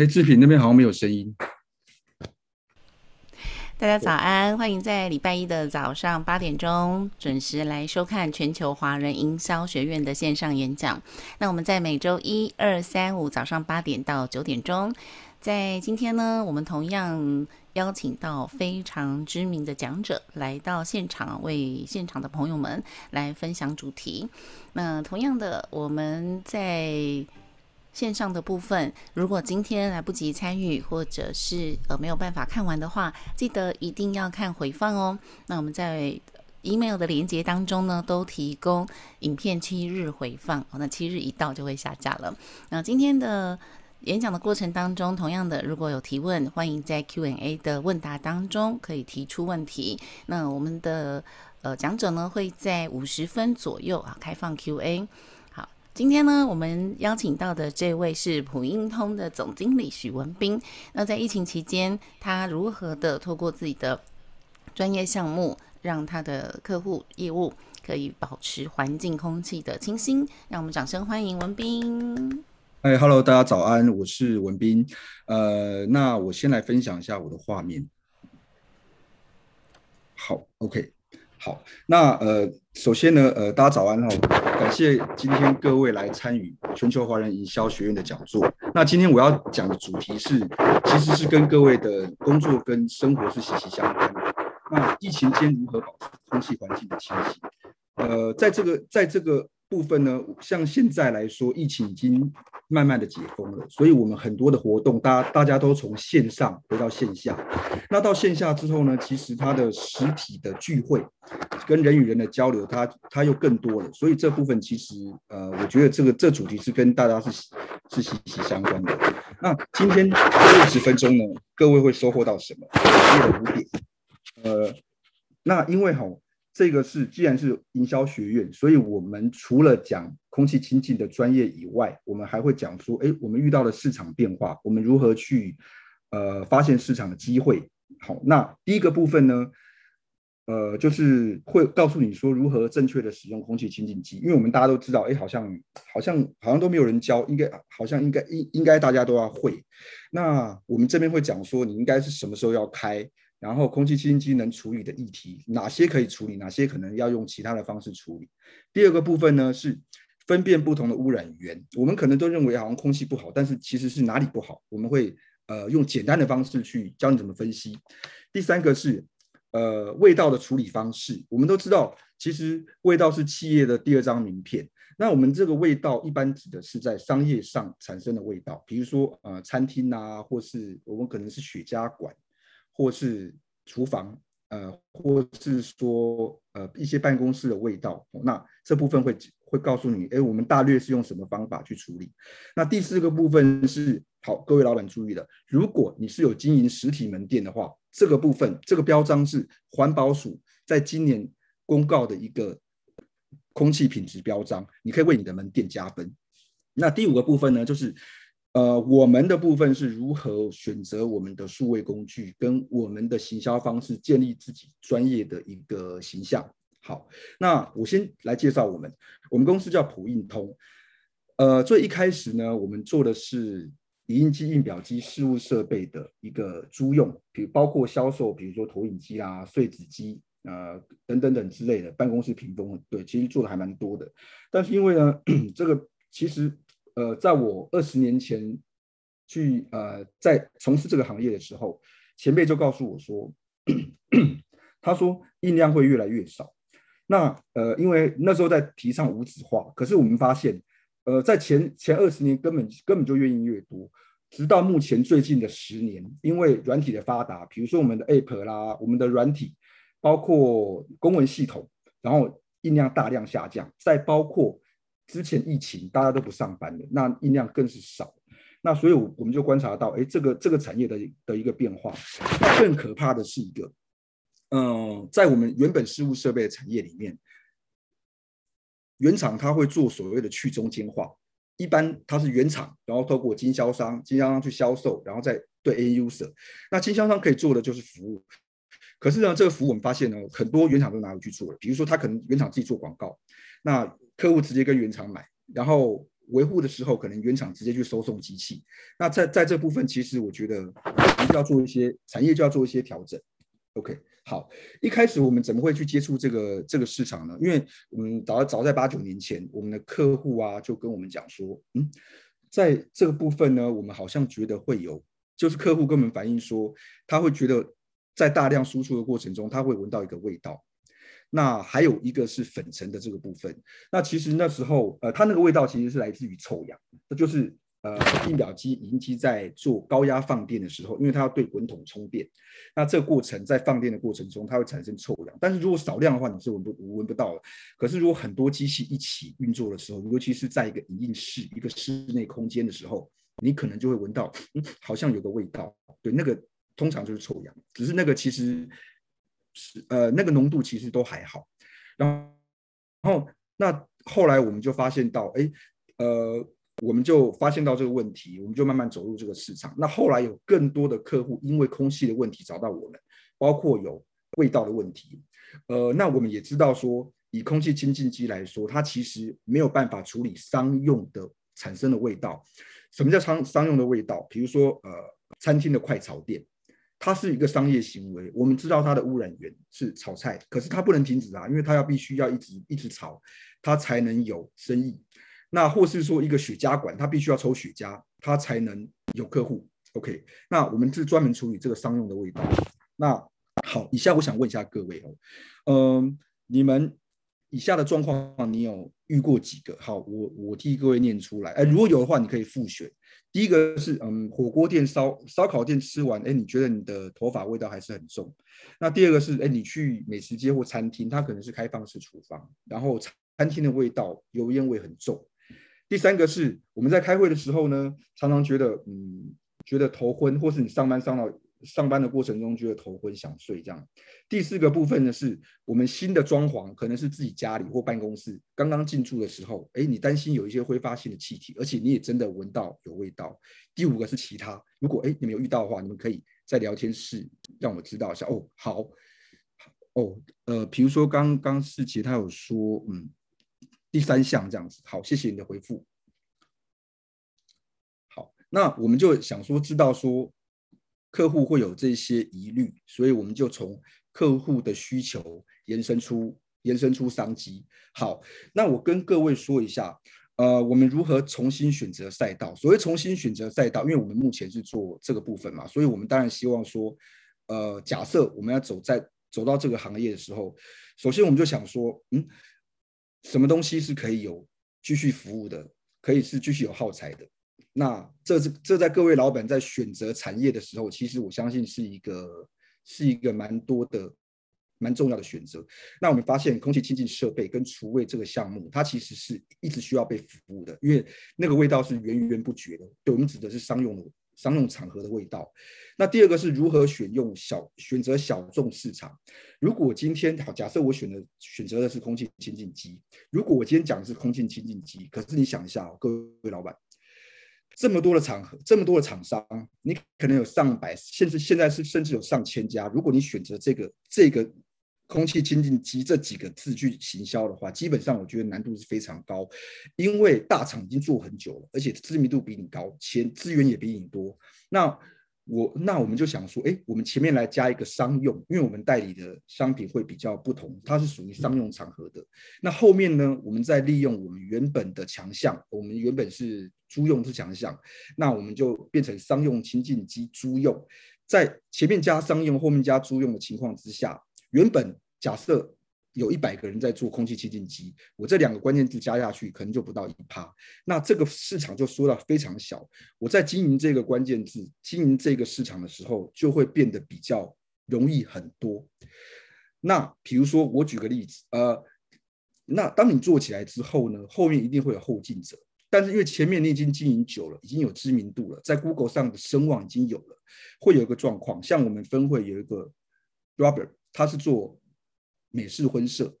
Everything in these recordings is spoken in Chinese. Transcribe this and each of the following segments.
哎，志平那边好像没有声音。大家早安，欢迎在礼拜一的早上八点钟准时来收看全球华人营销学院的线上演讲。那我们在每周一、二、三、五早上八点到九点钟，在今天呢，我们同样邀请到非常知名的讲者来到现场，为现场的朋友们来分享主题。那同样的，我们在线上的部分，如果今天来不及参与，或者是呃没有办法看完的话，记得一定要看回放哦。那我们在 email 的连接当中呢，都提供影片七日回放，那七日一到就会下架了。那今天的演讲的过程当中，同样的，如果有提问，欢迎在 Q&A 的问答当中可以提出问题。那我们的呃讲者呢，会在五十分左右啊开放 Q&A。今天呢，我们邀请到的这位是普英通的总经理许文斌。那在疫情期间，他如何的透过自己的专业项目，让他的客户业务可以保持环境空气的清新？让我们掌声欢迎文斌。哎，Hello，大家早安，我是文斌。呃，那我先来分享一下我的画面。好，OK。好，那呃，首先呢，呃，大家早安哈，感谢今天各位来参与全球华人营销学院的讲座。那今天我要讲的主题是，其实是跟各位的工作跟生活是息息相关的。那疫情间如何保持空气环境的清新？呃，在这个，在这个。部分呢，像现在来说，疫情已经慢慢的解封了，所以我们很多的活动，大家大家都从线上回到线下。那到线下之后呢，其实它的实体的聚会跟人与人的交流，它它又更多了。所以这部分其实，呃，我觉得这个这主题是跟大家是是息息相关的。那今天六十分钟呢，各位会收获到什么？列了五点。呃，那因为哈。这个是，既然是营销学院，所以我们除了讲空气清净的专业以外，我们还会讲说，哎，我们遇到了市场变化，我们如何去呃发现市场的机会。好，那第一个部分呢，呃，就是会告诉你说如何正确的使用空气清净机，因为我们大家都知道，哎，好像好像好像都没有人教，应该好像应该应应该大家都要会。那我们这边会讲说，你应该是什么时候要开。然后，空气清新机能处理的议题，哪些可以处理，哪些可能要用其他的方式处理。第二个部分呢，是分辨不同的污染源。我们可能都认为好像空气不好，但是其实是哪里不好？我们会呃用简单的方式去教你怎么分析。第三个是呃味道的处理方式。我们都知道，其实味道是企业的第二张名片。那我们这个味道一般指的是在商业上产生的味道，比如说呃餐厅啊，或是我们可能是雪茄馆。或是厨房，呃，或是说，呃，一些办公室的味道，那这部分会会告诉你，哎，我们大略是用什么方法去处理。那第四个部分是，好，各位老板注意了，如果你是有经营实体门店的话，这个部分这个标章是环保署在今年公告的一个空气品质标章，你可以为你的门店加分。那第五个部分呢，就是。呃，我们的部分是如何选择我们的数位工具，跟我们的行销方式，建立自己专业的一个形象。好，那我先来介绍我们，我们公司叫普映通。呃，最一开始呢，我们做的是影印机、印表机、事务设备的一个租用，比如包括销售，比如说投影机啊、碎纸机啊、等等等之类的办公室屏风，对，其实做的还蛮多的。但是因为呢，这个其实。呃，在我二十年前去呃在从事这个行业的时候，前辈就告诉我说，他说印量会越来越少。那呃，因为那时候在提倡无纸化，可是我们发现，呃，在前前二十年根本根本就越印越多，直到目前最近的十年，因为软体的发达，比如说我们的 App 啦，我们的软体，包括公文系统，然后印量大量下降，再包括。之前疫情大家都不上班了，那印量更是少。那所以，我我们就观察到，哎，这个这个产业的的一个变化。更可怕的是一个，嗯，在我们原本事务设备的产业里面，原厂它会做所谓的去中间化。一般它是原厂，然后透过经销商，经销商去销售，然后再对 A user。那经销商可以做的就是服务。可是呢，这个服务我们发现呢，很多原厂都拿回去做了。比如说，他可能原厂自己做广告，那客户直接跟原厂买，然后维护的时候，可能原厂直接去收送机器。那在在这部分，其实我觉得我们就要做一些产业就要做一些调整。OK，好，一开始我们怎么会去接触这个这个市场呢？因为我们早早在八九年前，我们的客户啊就跟我们讲说，嗯，在这个部分呢，我们好像觉得会有，就是客户跟我们反映说，他会觉得在大量输出的过程中，他会闻到一个味道。那还有一个是粉尘的这个部分。那其实那时候，呃，它那个味道其实是来自于臭氧，那就是呃，印表机、影机在做高压放电的时候，因为它要对滚筒充电，那这个过程在放电的过程中，它会产生臭氧。但是如果少量的话，你是闻不闻不到的。可是如果很多机器一起运作的时候，尤其是在一个影印室、一个室内空间的时候，你可能就会闻到，嗯，好像有个味道。对，那个通常就是臭氧，只是那个其实。是呃，那个浓度其实都还好，然后那后来我们就发现到，哎，呃，我们就发现到这个问题，我们就慢慢走入这个市场。那后来有更多的客户因为空气的问题找到我们，包括有味道的问题，呃，那我们也知道说，以空气清净机来说，它其实没有办法处理商用的产生的味道。什么叫商商用的味道？比如说呃，餐厅的快炒店。它是一个商业行为，我们知道它的污染源是炒菜，可是它不能停止啊，因为它要必须要一直一直炒，它才能有生意。那或是说一个雪茄馆，它必须要抽雪茄，它才能有客户。OK，那我们是专门处理这个商用的味道。那好，以下我想问一下各位哦，嗯、你们。以下的状况你有遇过几个？好，我我替各位念出来。哎，如果有的话，你可以复选。第一个是，嗯，火锅店烧烧烤店吃完，哎，你觉得你的头发味道还是很重。那第二个是，哎，你去美食街或餐厅，它可能是开放式厨房，然后餐厅的味道油烟味很重。第三个是我们在开会的时候呢，常常觉得，嗯，觉得头昏，或是你上班上到。上班的过程中觉得头昏想睡，这样。第四个部分呢，是我们新的装潢，可能是自己家里或办公室刚刚进驻的时候，哎，你担心有一些挥发性的气体，而且你也真的闻到有味道。第五个是其他，如果哎你们有遇到的话，你们可以在聊天室让我知道一下。哦，好，哦，呃，比如说刚刚世杰他有说，嗯，第三项这样子，好，谢谢你的回复。好，那我们就想说知道说。客户会有这些疑虑，所以我们就从客户的需求延伸出延伸出商机。好，那我跟各位说一下，呃，我们如何重新选择赛道？所谓重新选择赛道，因为我们目前是做这个部分嘛，所以我们当然希望说，呃，假设我们要走在走到这个行业的时候，首先我们就想说，嗯，什么东西是可以有继续服务的，可以是继续有耗材的。那这是这在各位老板在选择产业的时候，其实我相信是一个是一个蛮多的蛮重要的选择。那我们发现空气清净设备跟厨卫这个项目，它其实是一直需要被服务的，因为那个味道是源源不绝的。对，我们指的是商用的商用场合的味道。那第二个是如何选用小选择小众市场。如果今天好，假设我选的选择的是空气清净机，如果我今天讲的是空气清净机，可是你想一下，各位老板。这么多的场合，这么多的厂商，你可能有上百，甚至现在是甚至有上千家。如果你选择这个这个空气清净机这几个字去行销的话，基本上我觉得难度是非常高，因为大厂已经做很久了，而且知名度比你高，钱资源也比你多。那我那我们就想说，哎，我们前面来加一个商用，因为我们代理的商品会比较不同，它是属于商用场合的。那后面呢，我们再利用我们原本的强项，我们原本是租用是强项，那我们就变成商用清净机租用，在前面加商用，后面加租用的情况之下，原本假设。有一百个人在做空气清净机，我这两个关键字加下去，可能就不到一趴，那这个市场就缩到非常小。我在经营这个关键字、经营这个市场的时候，就会变得比较容易很多。那比如说，我举个例子，呃，那当你做起来之后呢，后面一定会有后进者，但是因为前面你已经经营久了，已经有知名度了，在 Google 上的声望已经有了，会有一个状况，像我们分会有一个 Robert，他是做。美式婚摄，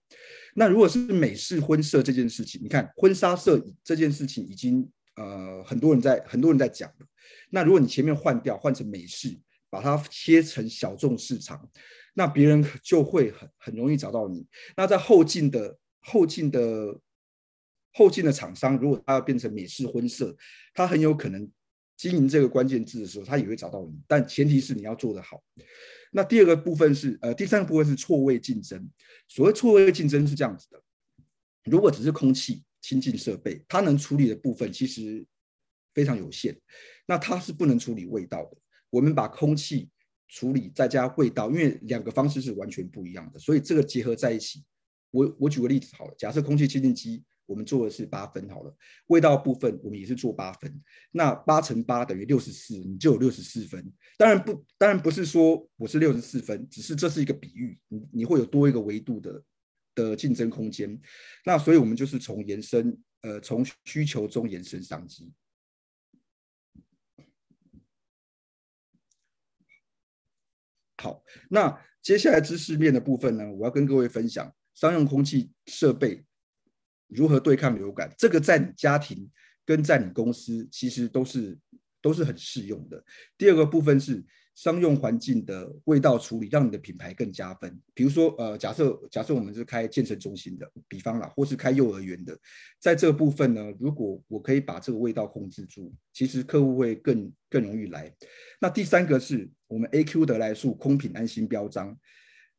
那如果是美式婚摄这件事情，你看婚纱摄影这件事情已经呃很多人在很多人在讲了。那如果你前面换掉换成美式，把它切成小众市场，那别人就会很很容易找到你。那在后进的后进的后进的厂商如果他要变成美式婚摄，他很有可能经营这个关键字的时候，他也会找到你，但前提是你要做得好。那第二个部分是，呃，第三个部分是错位竞争。所谓错位竞争是这样子的：如果只是空气清净设备，它能处理的部分其实非常有限，那它是不能处理味道的。我们把空气处理再加味道，因为两个方式是完全不一样的，所以这个结合在一起。我我举个例子好了，假设空气清净机。我们做的是八分好了，味道部分我们也是做八分，那八乘八等于六十四，你就有六十四分。当然不，当然不是说我是六十四分，只是这是一个比喻，你你会有多一个维度的的竞争空间。那所以我们就是从延伸，呃，从需求中延伸商机。好，那接下来知识面的部分呢，我要跟各位分享商用空气设备。如何对抗流感？这个在你家庭跟在你公司其实都是都是很适用的。第二个部分是商用环境的味道处理，让你的品牌更加分。比如说，呃，假设假设我们是开健身中心的，比方啦，或是开幼儿园的，在这个部分呢，如果我可以把这个味道控制住，其实客户会更更容易来。那第三个是我们 AQ 得来速空品安心标章。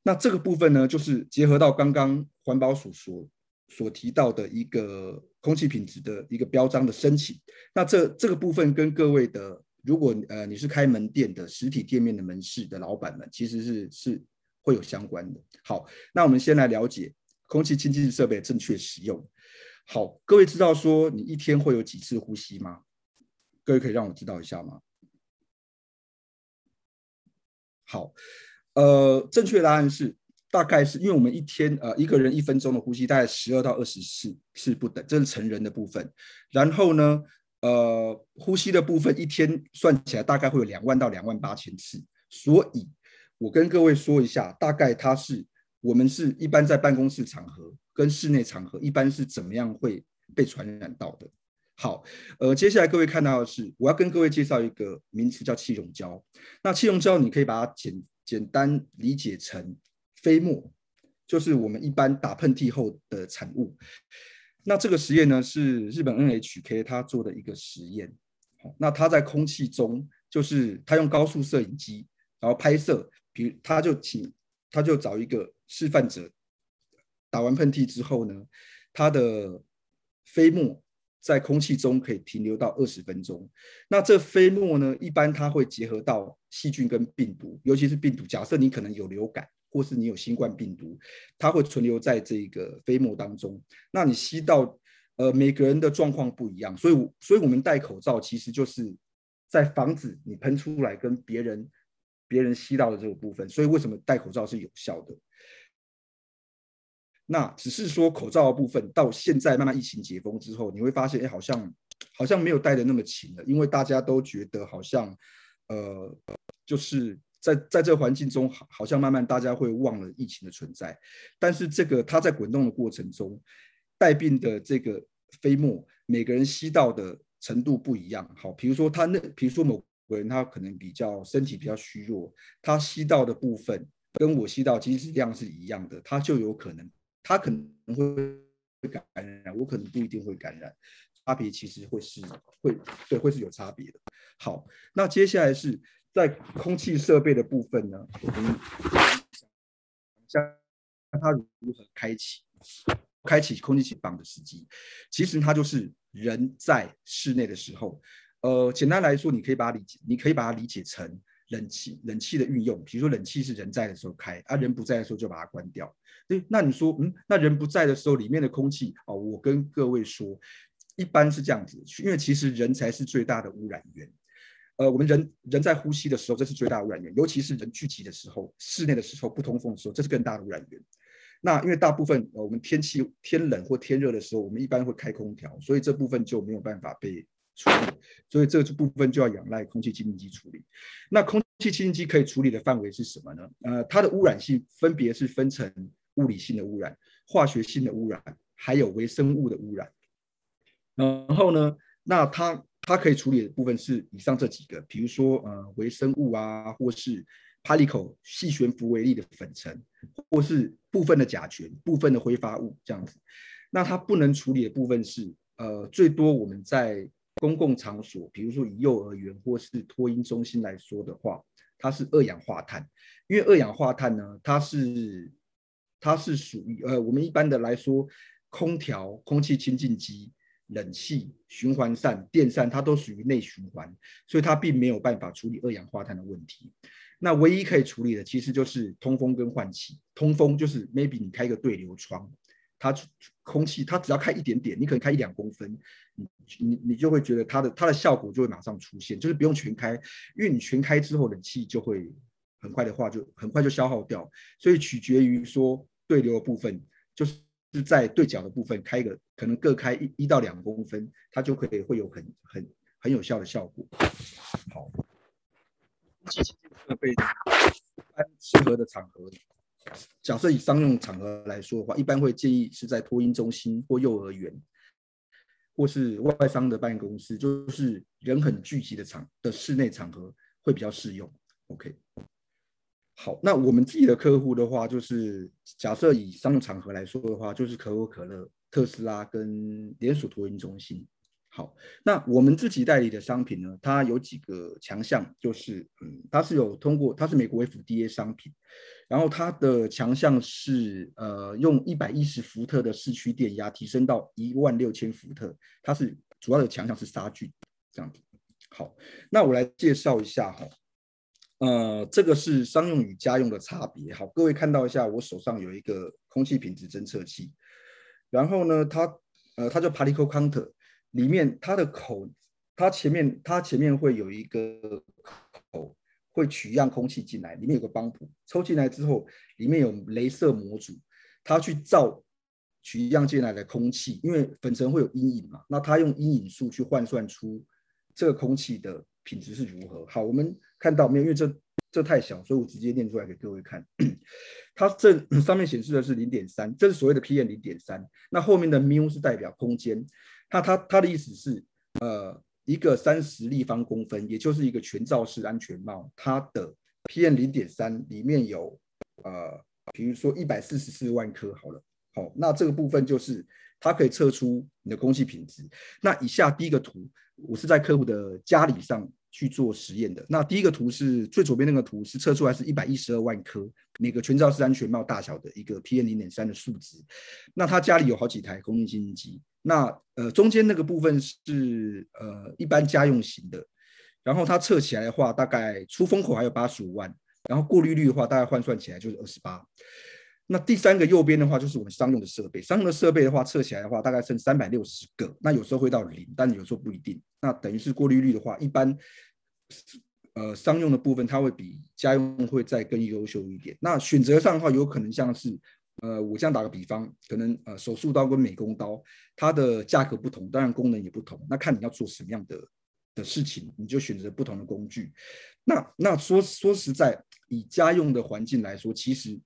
那这个部分呢，就是结合到刚刚环保署说。所提到的一个空气品质的一个标章的申请，那这这个部分跟各位的，如果呃你是开门店的实体店面的门市的老板们，其实是是会有相关的。好，那我们先来了解空气清净设备正确使用。好，各位知道说你一天会有几次呼吸吗？各位可以让我知道一下吗？好，呃，正确答案是。大概是因为我们一天呃一个人一分钟的呼吸大概十二到二十次是不等，这是成人的部分。然后呢，呃，呼吸的部分一天算起来大概会有两万到两万八千次。所以，我跟各位说一下，大概它是我们是一般在办公室场合跟室内场合一般是怎么样会被传染到的。好，呃，接下来各位看到的是，我要跟各位介绍一个名词叫气溶胶。那气溶胶你可以把它简简单理解成。飞沫就是我们一般打喷嚏后的产物。那这个实验呢，是日本 NHK 他做的一个实验。那他在空气中，就是他用高速摄影机，然后拍摄，比如他就请，他就找一个示范者，打完喷嚏之后呢，他的飞沫在空气中可以停留到二十分钟。那这飞沫呢，一般它会结合到细菌跟病毒，尤其是病毒。假设你可能有流感。或是你有新冠病毒，它会存留在这个飞沫当中。那你吸到，呃，每个人的状况不一样，所以，所以我们戴口罩其实就是在防止你喷出来跟别人别人吸到的这个部分。所以为什么戴口罩是有效的？那只是说口罩的部分到现在慢慢疫情解封之后，你会发现，哎，好像好像没有戴的那么勤了，因为大家都觉得好像，呃，就是。在在这个环境中，好，好像慢慢大家会忘了疫情的存在。但是这个它在滚动的过程中，带病的这个飞沫，每个人吸到的程度不一样。好，比如说他那，比如说某个人他可能比较身体比较虚弱，他吸到的部分跟我吸到其实量是一样的，他就有可能，他可能会感染，我可能不一定会感染，差别其实会是会对会是有差别的。好，那接下来是。在空气设备的部分呢，我们像它如何开启，开启空气清净的时机，其实它就是人在室内的时候，呃，简单来说，你可以把它理解，你可以把它理解成冷气，冷气的运用，比如说冷气是人在的时候开，啊，人不在的时候就把它关掉。对，那你说，嗯，那人不在的时候，里面的空气，哦，我跟各位说，一般是这样子，因为其实人才是最大的污染源。呃，我们人人在呼吸的时候，这是最大的污染源，尤其是人聚集的时候，室内的时候不通风的时候，这是更大的污染源。那因为大部分呃，我们天气天冷或天热的时候，我们一般会开空调，所以这部分就没有办法被处理，所以这部分就要仰赖空气清净机处理。那空气清净机可以处理的范围是什么呢？呃，它的污染性分别是分成物理性的污染、化学性的污染，还有微生物的污染。然后呢，那它。它可以处理的部分是以上这几个，比如说呃微生物啊，或是 particle 细悬浮微粒的粉尘，或是部分的甲醛、部分的挥发物这样子。那它不能处理的部分是，呃，最多我们在公共场所，比如说以幼儿园或是托婴中心来说的话，它是二氧化碳，因为二氧化碳呢，它是它是属于呃，我们一般的来说，空调、空气清净机、冷气、循环扇、电扇，它都属于内循环，所以它并没有办法处理二氧化碳的问题。那唯一可以处理的，其实就是通风跟换气。通风就是 maybe 你开一个对流窗，它空气它只要开一点点，你可能开一两公分，你你你就会觉得它的它的效果就会马上出现，就是不用全开，因为你全开之后冷气就会很快的话就很快就消耗掉，所以取决于说对流的部分，就是在对角的部分开一个可能各开一一到两公分，它就可以会有很很很有效的效果。好。设备一般适合的场合，假设以商用场合来说的话，一般会建议是在托婴中心或幼儿园，或是外商的办公室，就是人很聚集的场的室内场合会比较适用。OK，好，那我们自己的客户的话，就是假设以商用场合来说的话，就是可口可乐、特斯拉跟连锁托婴中心。好，那我们自己代理的商品呢，它有几个强项，就是嗯，它是有通过，它是美国 FDA 商品，然后它的强项是呃，用一百一十伏特的市区电压提升到一万六千伏特，它是主要的强项是杀菌这样子。好，那我来介绍一下哈，呃，这个是商用与家用的差别。好，各位看到一下，我手上有一个空气品质侦测器，然后呢，它呃，它叫 Particle Counter。里面它的口，它前面它前面会有一个口，会取样空气进来，里面有个帮浦，抽进来之后，里面有镭射模组，它去照取样进来的空气，因为粉尘会有阴影嘛，那它用阴影数去换算出这个空气的品质是如何。好，我们看到没有？因为这这太小，所以我直接念出来给各位看。它这 上面显示的是零点三，这是所谓的 PM 零点三，那后面的 mu 是代表空间。那它它的意思是，呃，一个三十立方公分，也就是一个全罩式安全帽，它的 PM 零点三里面有，呃，比如说一百四十四万颗，好了，好，那这个部分就是它可以测出你的空气品质。那以下第一个图，我是在客户的家里上去做实验的。那第一个图是最左边那个图，是测出来是一百一十二万颗，每个全罩式安全帽大小的一个 PM 零点三的数值。那他家里有好几台空气清净机。那呃中间那个部分是呃一般家用型的，然后它测起来的话，大概出风口还有八十五万，然后过滤率的话，大概换算起来就是二十八。那第三个右边的话，就是我们商用的设备，商用的设备的话，测起来的话，大概剩三百六十个，那有时候会到零，但有时候不一定。那等于是过滤率的话，一般呃商用的部分，它会比家用会再更优秀一点。那选择上的话，有可能像是。呃，我这样打个比方，可能呃手术刀跟美工刀，它的价格不同，当然功能也不同。那看你要做什么样的的事情，你就选择不同的工具。那那说说实在，以家用的环境来说，其实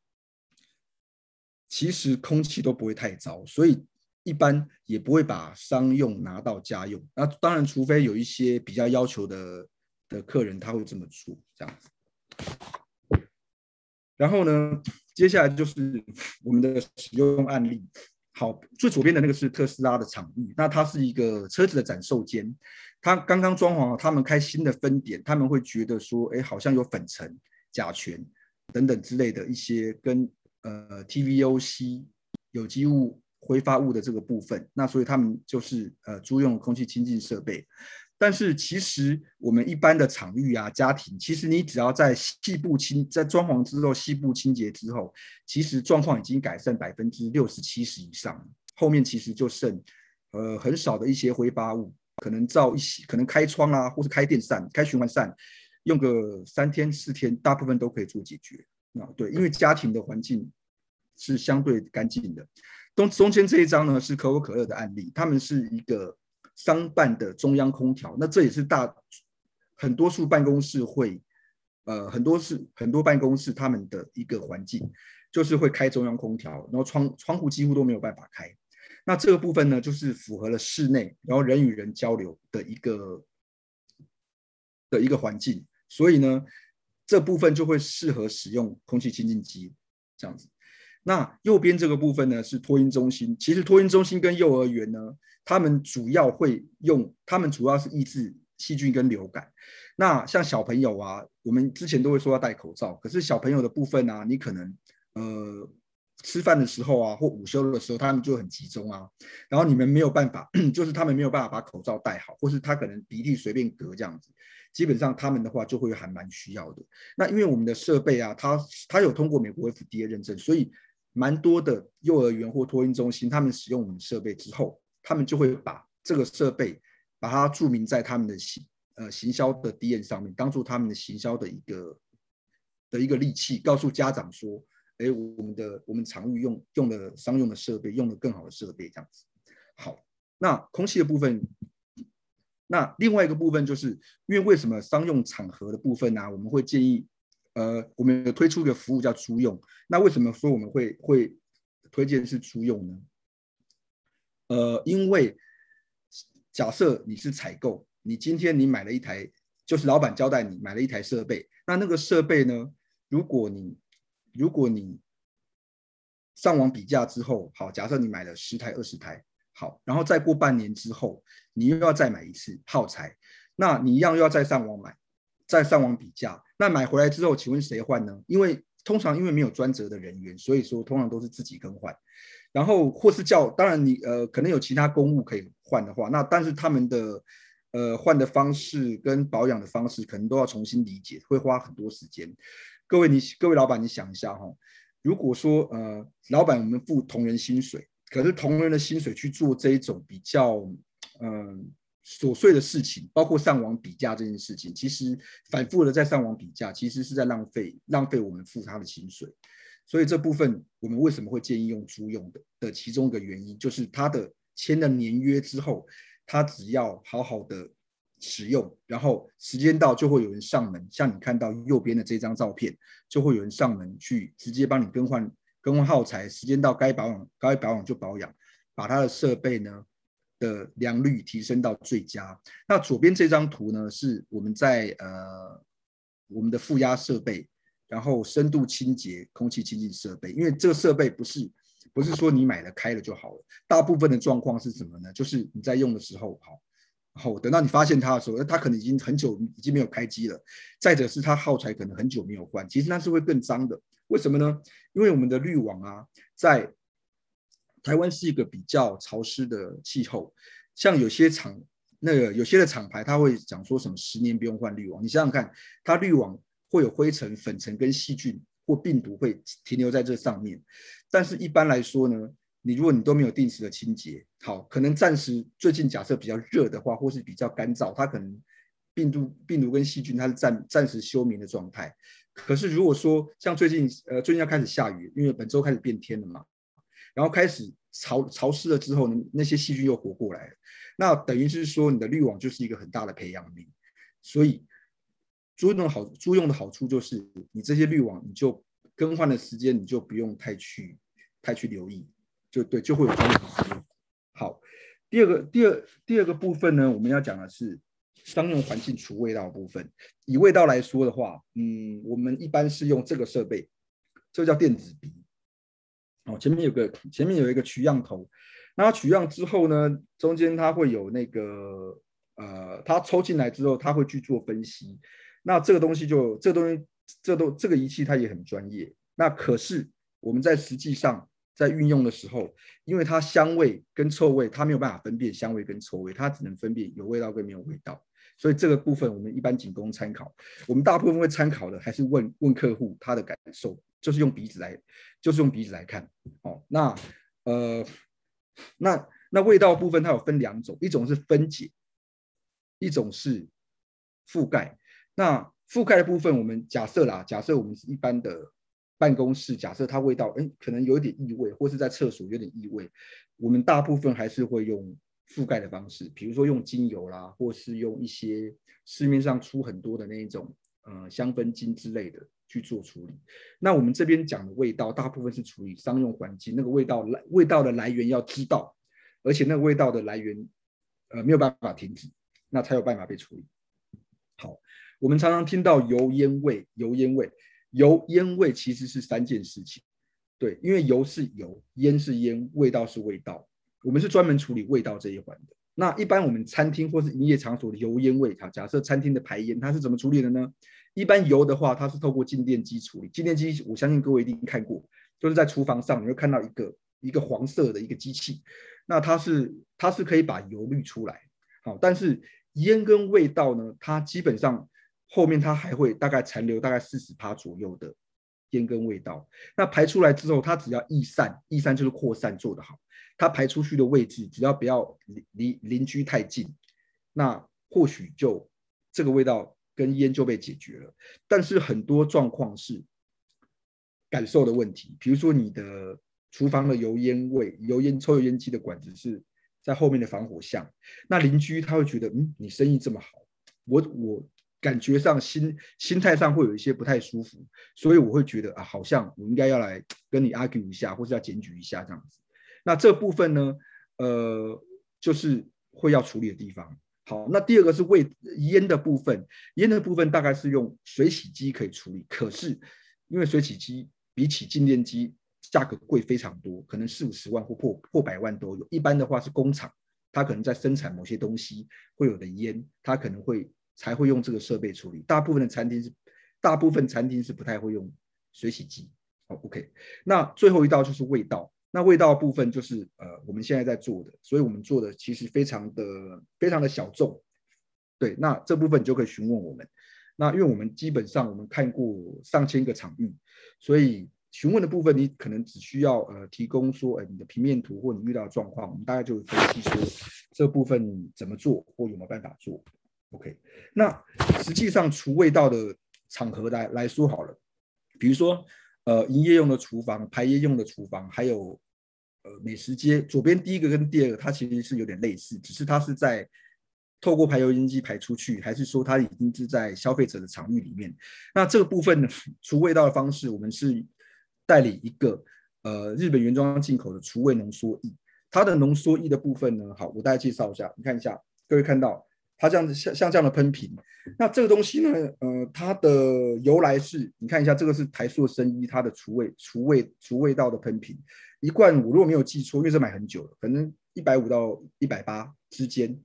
其实空气都不会太糟，所以一般也不会把商用拿到家用。那当然，除非有一些比较要求的的客人，他会这么做这样子。然后呢，接下来就是我们的使用案例。好，最左边的那个是特斯拉的场域，那它是一个车子的展售间，它刚刚装潢，他们开新的分点，他们会觉得说，哎，好像有粉尘、甲醛等等之类的一些跟呃 TVOC 有机物挥发物的这个部分，那所以他们就是呃租用空气清净设备。但是其实我们一般的场域啊，家庭，其实你只要在细部清，在装潢之后细部清洁之后，其实状况已经改善百分之六十七十以上。后面其实就剩呃很少的一些挥发物，可能照一些，可能开窗啊，或是开电扇、开循环扇，用个三天四天，大部分都可以做解决。啊，对，因为家庭的环境是相对干净的。中中间这一张呢是可口可乐的案例，他们是一个。商办的中央空调，那这也是大很多数办公室会，呃，很多是很多办公室他们的一个环境，就是会开中央空调，然后窗窗户几乎都没有办法开。那这个部分呢，就是符合了室内，然后人与人交流的一个的一个环境，所以呢，这部分就会适合使用空气清净机这样子。那右边这个部分呢，是托婴中心。其实托婴中心跟幼儿园呢，他们主要会用，他们主要是抑制细菌跟流感。那像小朋友啊，我们之前都会说要戴口罩，可是小朋友的部分啊，你可能呃吃饭的时候啊，或午休的时候，他们就很集中啊，然后你们没有办法，就是他们没有办法把口罩戴好，或是他可能鼻涕随便隔这样子。基本上他们的话就会还蛮需要的。那因为我们的设备啊，它它有通过美国 FDA 认证，所以蛮多的幼儿园或托婴中心，他们使用我们设备之后，他们就会把这个设备把它注明在他们的行呃行销的 DM 上面，当做他们的行销的一个的一个利器，告诉家长说，哎，我们的我们常用用的商用的设备，用的更好的设备这样子。好，那空气的部分。那另外一个部分就是，因为为什么商用场合的部分呢、啊？我们会建议，呃，我们有推出一个服务叫租用。那为什么说我们会会推荐是租用呢？呃，因为假设你是采购，你今天你买了一台，就是老板交代你买了一台设备，那那个设备呢，如果你如果你上网比价之后，好，假设你买了十台、二十台。好，然后再过半年之后，你又要再买一次耗材，那你一样又要再上网买，再上网比价。那买回来之后，请问谁换呢？因为通常因为没有专责的人员，所以说通常都是自己更换。然后或是叫，当然你呃可能有其他公务可以换的话，那但是他们的呃换的方式跟保养的方式可能都要重新理解，会花很多时间。各位你各位老板，你想一下哈，如果说呃老板我们付同仁薪水。可是同仁的薪水去做这一种比较，嗯、琐碎的事情，包括上网比价这件事情，其实反复的在上网比价，其实是在浪费浪费我们付他的薪水。所以这部分我们为什么会建议用租用的的其中一个原因，就是他的签了年约之后，他只要好好的使用，然后时间到就会有人上门，像你看到右边的这张照片，就会有人上门去直接帮你更换。更换耗材，时间到该保养该保养就保养，把它的设备呢的良率提升到最佳。那左边这张图呢，是我们在呃我们的负压设备，然后深度清洁、空气清净设备。因为这个设备不是不是说你买了开了就好了，大部分的状况是什么呢？就是你在用的时候好，然后等到你发现它的时候，它可能已经很久已经没有开机了。再者是它耗材可能很久没有换，其实那是会更脏的。为什么呢？因为我们的滤网啊，在台湾是一个比较潮湿的气候，像有些厂那个有些的厂牌，他会讲说什么十年不用换滤网。你想想看，它滤网会有灰尘、粉尘跟细菌或病毒会停留在这上面。但是一般来说呢，你如果你都没有定时的清洁，好，可能暂时最近假设比较热的话，或是比较干燥，它可能病毒病毒跟细菌它是暂暂时休眠的状态。可是如果说像最近，呃，最近要开始下雨，因为本周开始变天了嘛，然后开始潮潮湿了之后呢，那些细菌又活过来了，那等于是说你的滤网就是一个很大的培养皿。所以租用的好，租用的好处就是你这些滤网你就更换的时间你就不用太去太去留意，就对，就会有专业。好，第二个第二第二个部分呢，我们要讲的是。商用环境除味道部分，以味道来说的话，嗯，我们一般是用这个设备，这个叫电子鼻。哦，前面有个前面有一个取样头，那取样之后呢，中间它会有那个呃，它抽进来之后，它会去做分析。那这个东西就这个东西，这都这个仪器它也很专业。那可是我们在实际上在运用的时候，因为它香味跟臭味，它没有办法分辨香味跟臭味，它只能分辨有味道跟没有味道。所以这个部分我们一般仅供参考。我们大部分会参考的还是问问客户他的感受，就是用鼻子来，就是用鼻子来看。哦，那呃，那那味道部分它有分两种，一种是分解，一种是覆盖。那覆盖的部分，我们假设啦，假设我们是一般的办公室，假设它味道哎可能有一点异味，或是在厕所有点异味，我们大部分还是会用。覆盖的方式，比如说用精油啦，或是用一些市面上出很多的那一种呃香氛精之类的去做处理。那我们这边讲的味道，大部分是处理商用环境，那个味道来味道的来源要知道，而且那个味道的来源呃没有办法停止，那才有办法被处理。好，我们常常听到油烟味，油烟味，油烟味其实是三件事情。对，因为油是油，烟是烟，味道是味道，我们是专门处理味道这一环的。那一般我们餐厅或是营业场所的油烟味，哈，假设餐厅的排烟，它是怎么处理的呢？一般油的话，它是透过静电机处理。静电机，我相信各位一定看过，就是在厨房上你会看到一个一个黄色的一个机器，那它是它是可以把油滤出来，好，但是烟跟味道呢，它基本上后面它还会大概残留大概四十趴左右的烟跟味道。那排出来之后，它只要逸散，逸散就是扩散做得好。它排出去的位置，只要不要离离邻居太近，那或许就这个味道跟烟就被解决了。但是很多状况是感受的问题，比如说你的厨房的油烟味、油烟抽油烟机的管子是在后面的防火巷，那邻居他会觉得，嗯，你生意这么好，我我感觉上心心态上会有一些不太舒服，所以我会觉得啊，好像我应该要来跟你 argue 一下，或是要检举一下这样子。那这部分呢，呃，就是会要处理的地方。好，那第二个是味烟的部分，烟的部分大概是用水洗机可以处理。可是因为水洗机比起静电机价格贵非常多，可能四五十万或破破百万都有。一般的话是工厂，它可能在生产某些东西会有的烟，它可能会才会用这个设备处理。大部分的餐厅是，大部分餐厅是不太会用水洗机。好，OK。那最后一道就是味道。那味道部分就是呃我们现在在做的，所以我们做的其实非常的非常的小众，对，那这部分你就可以询问我们。那因为我们基本上我们看过上千个场域，所以询问的部分你可能只需要呃提供说呃你的平面图或你遇到的状况，我们大概就会分析说这部分怎么做或有没有办法做。OK，那实际上除味道的场合来来说好了，比如说呃营业用的厨房、排烟用的厨房，还有。呃，美食街左边第一个跟第二个，它其实是有点类似，只是它是在透过排油烟机排出去，还是说它已经是在消费者的场域里面？那这个部分，除味道的方式，我们是代理一个呃日本原装进口的除味浓缩液，它的浓缩液的部分呢，好，我大概介绍一下，你看一下，各位看到。它这样子像像这样的喷瓶，那这个东西呢，呃，它的由来是，你看一下，这个是台塑生医它的除味除味除味道的喷瓶，一罐我如果没有记错，因为是买很久了，可能一百五到一百八之间，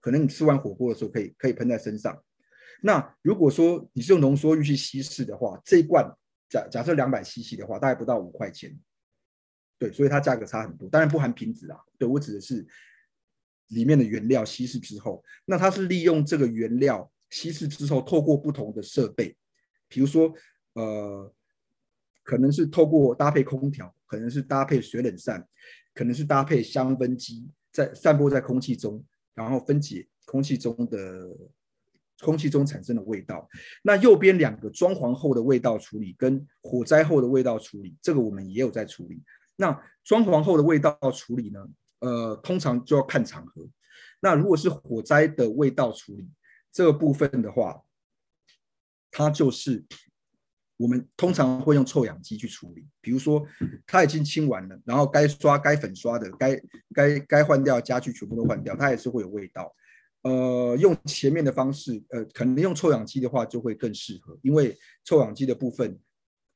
可能你吃完火锅的时候可以可以喷在身上。那如果说你是用浓缩液去稀释的话，这一罐假假设两百 CC 的话，大概不到五块钱，对，所以它价格差很多，当然不含瓶子啊，对，我指的是。里面的原料稀释之后，那它是利用这个原料稀释之后，透过不同的设备，比如说，呃，可能是透过搭配空调，可能是搭配水冷扇，可能是搭配香氛机，在散播在空气中，然后分解空气中的空气中产生的味道。那右边两个装潢后的味道处理跟火灾后的味道处理，这个我们也有在处理。那装潢后的味道处理呢？呃，通常就要看场合。那如果是火灾的味道处理这个部分的话，它就是我们通常会用臭氧机去处理。比如说，它已经清完了，然后该刷、该粉刷的、该该该换掉家具全部都换掉，它也是会有味道。呃，用前面的方式，呃，可能用臭氧机的话就会更适合，因为臭氧机的部分，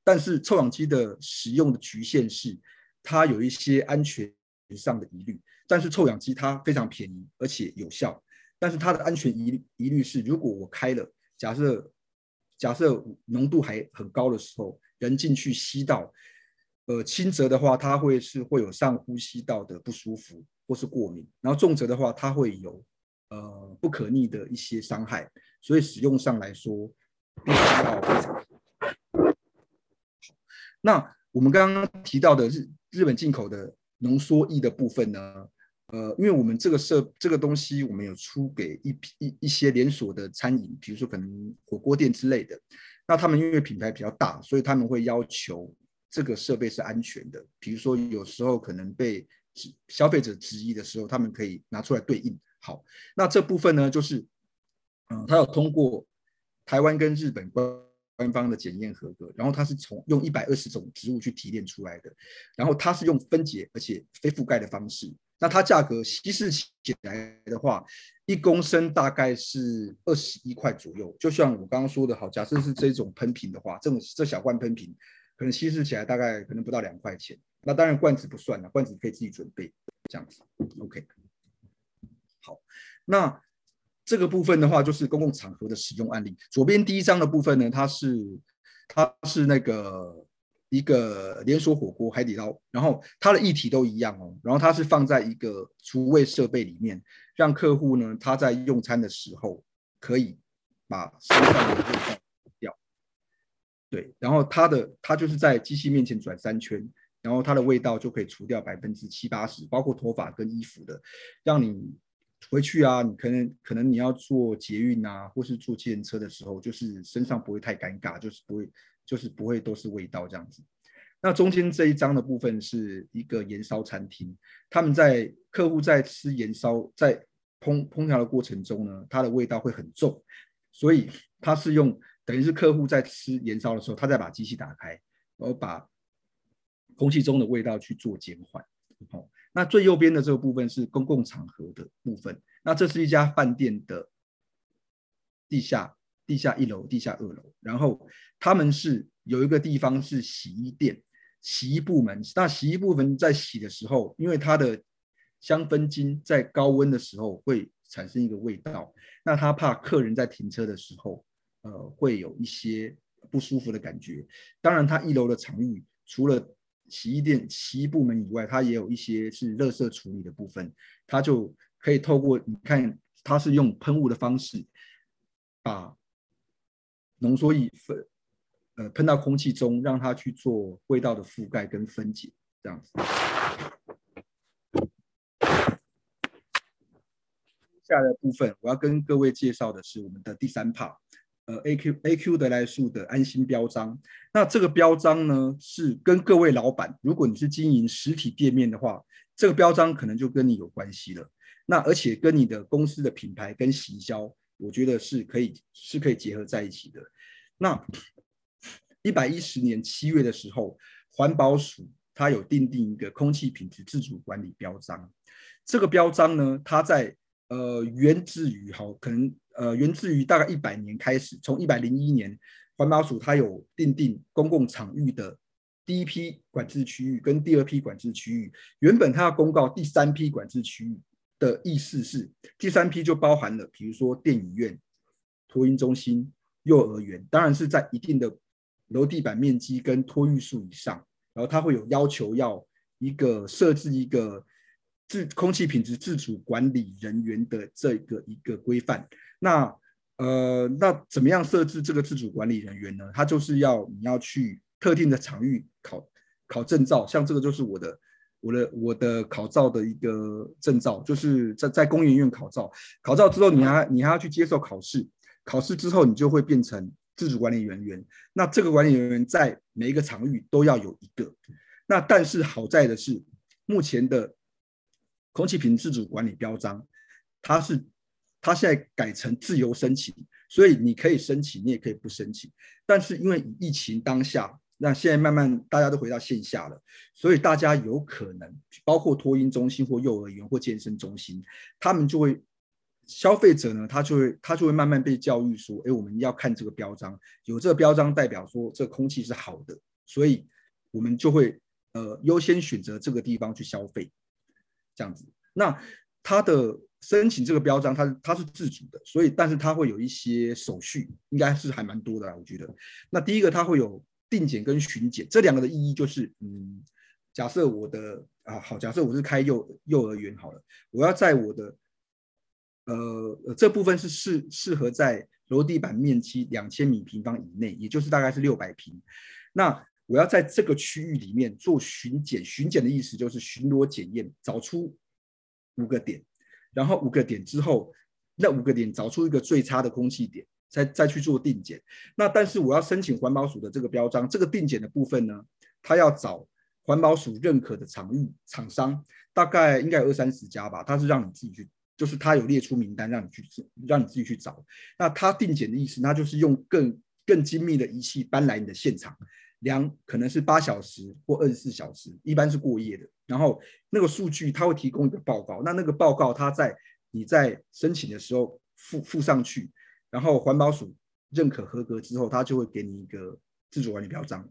但是臭氧机的使用的局限是，它有一些安全。上的疑虑，但是臭氧机它非常便宜而且有效，但是它的安全疑疑虑是，如果我开了，假设假设浓度还很高的时候，人进去吸到，呃，轻则的话，它会是会有上呼吸道的不舒服或是过敏，然后重则的话，它会有呃不可逆的一些伤害，所以使用上来说必须要非常。那我们刚刚提到的日日本进口的。浓缩液的部分呢，呃，因为我们这个设这个东西，我们有出给一批一一些连锁的餐饮，比如说可能火锅店之类的，那他们因为品牌比较大，所以他们会要求这个设备是安全的。比如说有时候可能被消费者质疑的时候，他们可以拿出来对应。好，那这部分呢，就是嗯，他要通过台湾跟日本关。官方的检验合格，然后它是从用一百二十种植物去提炼出来的，然后它是用分解而且非覆盖的方式，那它价格稀释起来的话，一公升大概是二十一块左右。就像我刚刚说的，好，假设是这种喷瓶的话，这种这小罐喷瓶，可能稀释起来大概可能不到两块钱。那当然罐子不算了，罐子可以自己准备这样子。OK，好，那这个部分的话就是公共场合的使用案例。左边第一张的部分呢，它是它是那个一个连锁火锅海底捞，然后它的液体都一样哦，然后它是放在一个厨卫设备里面，让客户呢他在用餐的时候可以把身上的味道掉。对，然后它的它就是在机器面前转三圈。然后它的味道就可以除掉百分之七八十，包括头发跟衣服的，让你回去啊，你可能可能你要坐捷运啊，或是坐计程车的时候，就是身上不会太尴尬，就是不会就是不会都是味道这样子。那中间这一张的部分是一个盐烧餐厅，他们在客户在吃盐烧在烹烹调的过程中呢，它的味道会很重，所以它是用等于是客户在吃盐烧的时候，他再把机器打开，然后把空气中的味道去做减缓。好，那最右边的这个部分是公共场合的部分。那这是一家饭店的地下地下一楼、地下二楼，然后他们是有一个地方是洗衣店、洗衣部门。那洗衣部门在洗的时候，因为它的香氛精在高温的时候会产生一个味道，那他怕客人在停车的时候，呃，会有一些不舒服的感觉。当然，他一楼的场域除了洗衣店、洗衣部门以外，它也有一些是垃圾处理的部分，它就可以透过你看，它是用喷雾的方式，把浓缩液分呃喷到空气中，让它去做味道的覆盖跟分解，这样子。接下来的部分，我要跟各位介绍的是我们的第三 part。呃，A Q A Q 的来速的安心标章，那这个标章呢，是跟各位老板，如果你是经营实体店面的话，这个标章可能就跟你有关系了。那而且跟你的公司的品牌跟行销，我觉得是可以是可以结合在一起的。那一百一十年七月的时候，环保署它有订定一个空气品质自主管理标章，这个标章呢，它在呃源自于好可能。呃，源自于大概一百年开始，从一百零一年，环保署它有订定公共场域的第一批管制区域跟第二批管制区域。原本它要公告第三批管制区域的意思是，第三批就包含了，比如说电影院、托婴中心、幼儿园，当然是在一定的楼地板面积跟托育数以上，然后它会有要求要一个设置一个自空气品质自主管理人员的这个一个规范。那呃，那怎么样设置这个自主管理人员呢？他就是要你要去特定的场域考考证照，像这个就是我的我的我的考照的一个证照，就是在在工研院考照。考照之后，你还你还要去接受考试，考试之后你就会变成自主管理人员。那这个管理人员在每一个场域都要有一个。那但是好在的是，目前的空气品质自主管理标章，它是。他现在改成自由申请，所以你可以申请，你也可以不申请。但是因为疫情当下，那现在慢慢大家都回到线下了，所以大家有可能包括托婴中心或幼儿园或健身中心，他们就会消费者呢，他就会他就会慢慢被教育说，哎，我们要看这个标章，有这个标章代表说这空气是好的，所以我们就会呃优先选择这个地方去消费，这样子。那他的。申请这个标章，它它是自主的，所以但是它会有一些手续，应该是还蛮多的，我觉得。那第一个，它会有定检跟巡检，这两个的意义就是，嗯，假设我的啊好，假设我是开幼幼儿园好了，我要在我的呃这部分是适适合在楼地板面积两千米平方以内，也就是大概是六百平。那我要在这个区域里面做巡检，巡检的意思就是巡逻检验，找出五个点。然后五个点之后，那五个点找出一个最差的空气点，再再去做定检。那但是我要申请环保署的这个标章，这个定检的部分呢，他要找环保署认可的场域厂商，大概应该有二三十家吧。他是让你自己去，就是他有列出名单让你去，让你自己去找。那他定检的意思，那就是用更更精密的仪器搬来你的现场。量可能是八小时或二十四小时，一般是过夜的。然后那个数据他会提供一个报告，那那个报告他在你在申请的时候附附上去，然后环保署认可合格之后，他就会给你一个自主管理标章。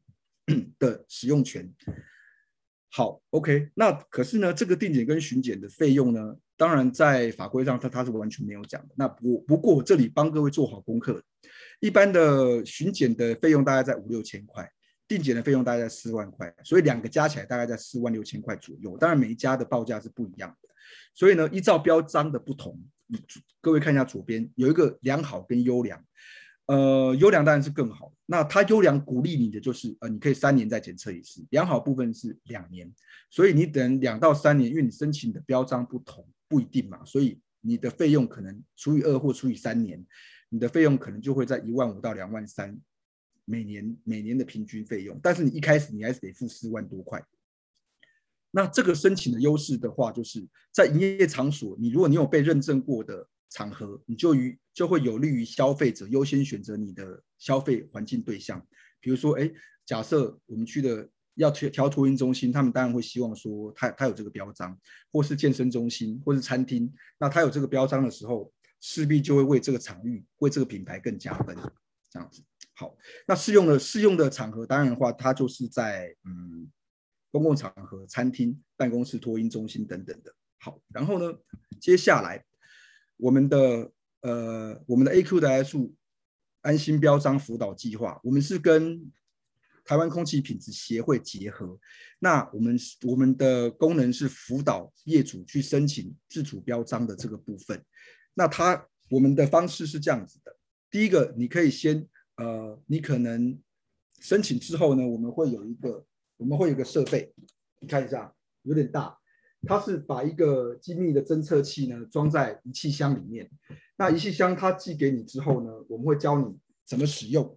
的使用权。好，OK，那可是呢，这个定检跟巡检的费用呢，当然在法规上它它是完全没有讲的。那不不过我这里帮各位做好功课，一般的巡检的费用大概在五六千块，定检的费用大概在四万块，所以两个加起来大概在四万六千块左右。当然每一家的报价是不一样的，所以呢，依照标章的不同，各位看一下左边有一个良好跟优良。呃，优良当然是更好。那它优良鼓励你的就是，呃，你可以三年再检测一次。良好部分是两年，所以你等两到三年，因为你申请的标章不同，不一定嘛，所以你的费用可能除以二或除以三年，你的费用可能就会在一万五到两万三每年每年的平均费用。但是你一开始你还是得付四万多块。那这个申请的优势的话，就是在营业场所，你如果你有被认证过的。场合，你就于就会有利于消费者优先选择你的消费环境对象。比如说，哎，假设我们去的要调调托婴中心，他们当然会希望说他他有这个标章，或是健身中心，或是餐厅，那他有这个标章的时候，势必就会为这个场域、为这个品牌更加分。这样子，好，那适用的适用的场合，当然的话，它就是在嗯公共场合、餐厅、办公室、托婴中心等等的。好，然后呢，接下来。我们的呃，我们的 A Q 的 S 安心标章辅导计划，我们是跟台湾空气品质协会结合。那我们我们的功能是辅导业主去申请自主标章的这个部分。那它我们的方式是这样子的：第一个，你可以先呃，你可能申请之后呢，我们会有一个我们会有个设备，你看一下，有点大。它是把一个精密的侦测器呢装在仪器箱里面，那仪器箱它寄给你之后呢，我们会教你怎么使用。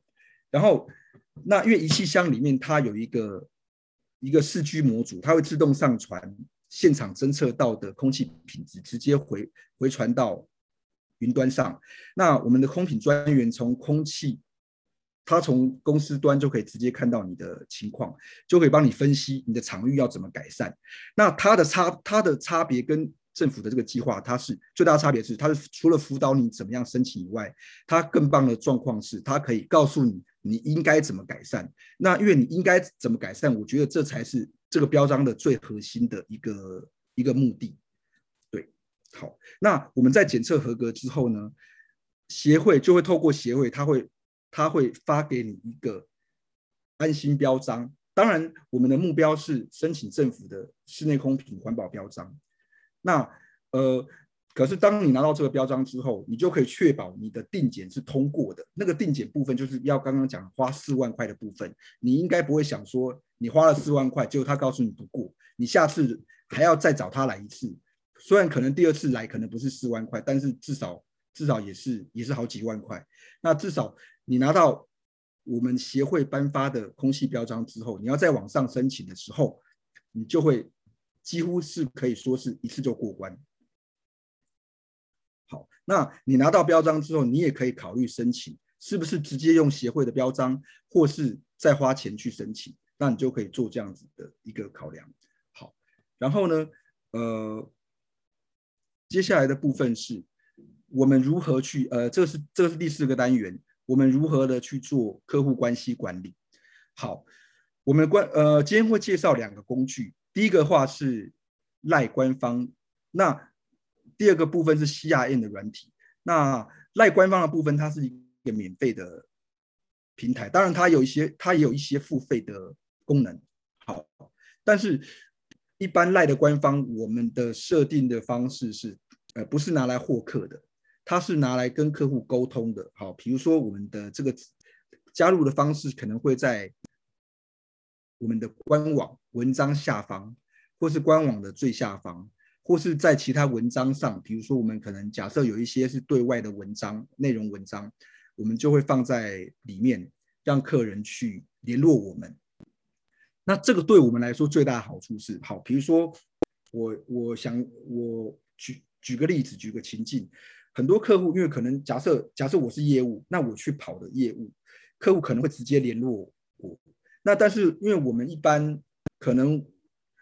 然后，那因为仪器箱里面它有一个一个四 G 模组，它会自动上传现场侦测到的空气品质，直接回回传到云端上。那我们的空品专员从空气他从公司端就可以直接看到你的情况，就可以帮你分析你的场域要怎么改善。那它的差，它的差别跟政府的这个计划，它是最大的差别是，它是除了辅导你怎么样申请以外，它更棒的状况是，它可以告诉你你应该怎么改善。那因为你应该怎么改善，我觉得这才是这个标章的最核心的一个一个目的。对，好，那我们在检测合格之后呢，协会就会透过协会，它会。他会发给你一个安心标章，当然，我们的目标是申请政府的室内空品环保标章。那呃，可是当你拿到这个标章之后，你就可以确保你的定检是通过的。那个定检部分就是要刚刚讲花四万块的部分，你应该不会想说你花了四万块，结果他告诉你不过，你下次还要再找他来一次。虽然可能第二次来可能不是四万块，但是至少至少也是也是好几万块。那至少。你拿到我们协会颁发的空气标章之后，你要再往上申请的时候，你就会几乎是可以说是一次就过关。好，那你拿到标章之后，你也可以考虑申请，是不是直接用协会的标章，或是再花钱去申请？那你就可以做这样子的一个考量。好，然后呢，呃，接下来的部分是我们如何去，呃，这是这是第四个单元。我们如何的去做客户关系管理？好，我们关呃，今天会介绍两个工具。第一个话是赖官方，那第二个部分是 CRM 的软体。那赖官方的部分，它是一个免费的平台，当然它有一些，它也有一些付费的功能。好，但是一般赖的官方，我们的设定的方式是，呃，不是拿来获客的。它是拿来跟客户沟通的，好，比如说我们的这个加入的方式可能会在我们的官网文章下方，或是官网的最下方，或是在其他文章上，比如说我们可能假设有一些是对外的文章，内容文章，我们就会放在里面，让客人去联络我们。那这个对我们来说最大的好处是，好，比如说我我想我举举个例子，举个情境。很多客户，因为可能假设假设我是业务，那我去跑的业务，客户可能会直接联络我。那但是因为我们一般可能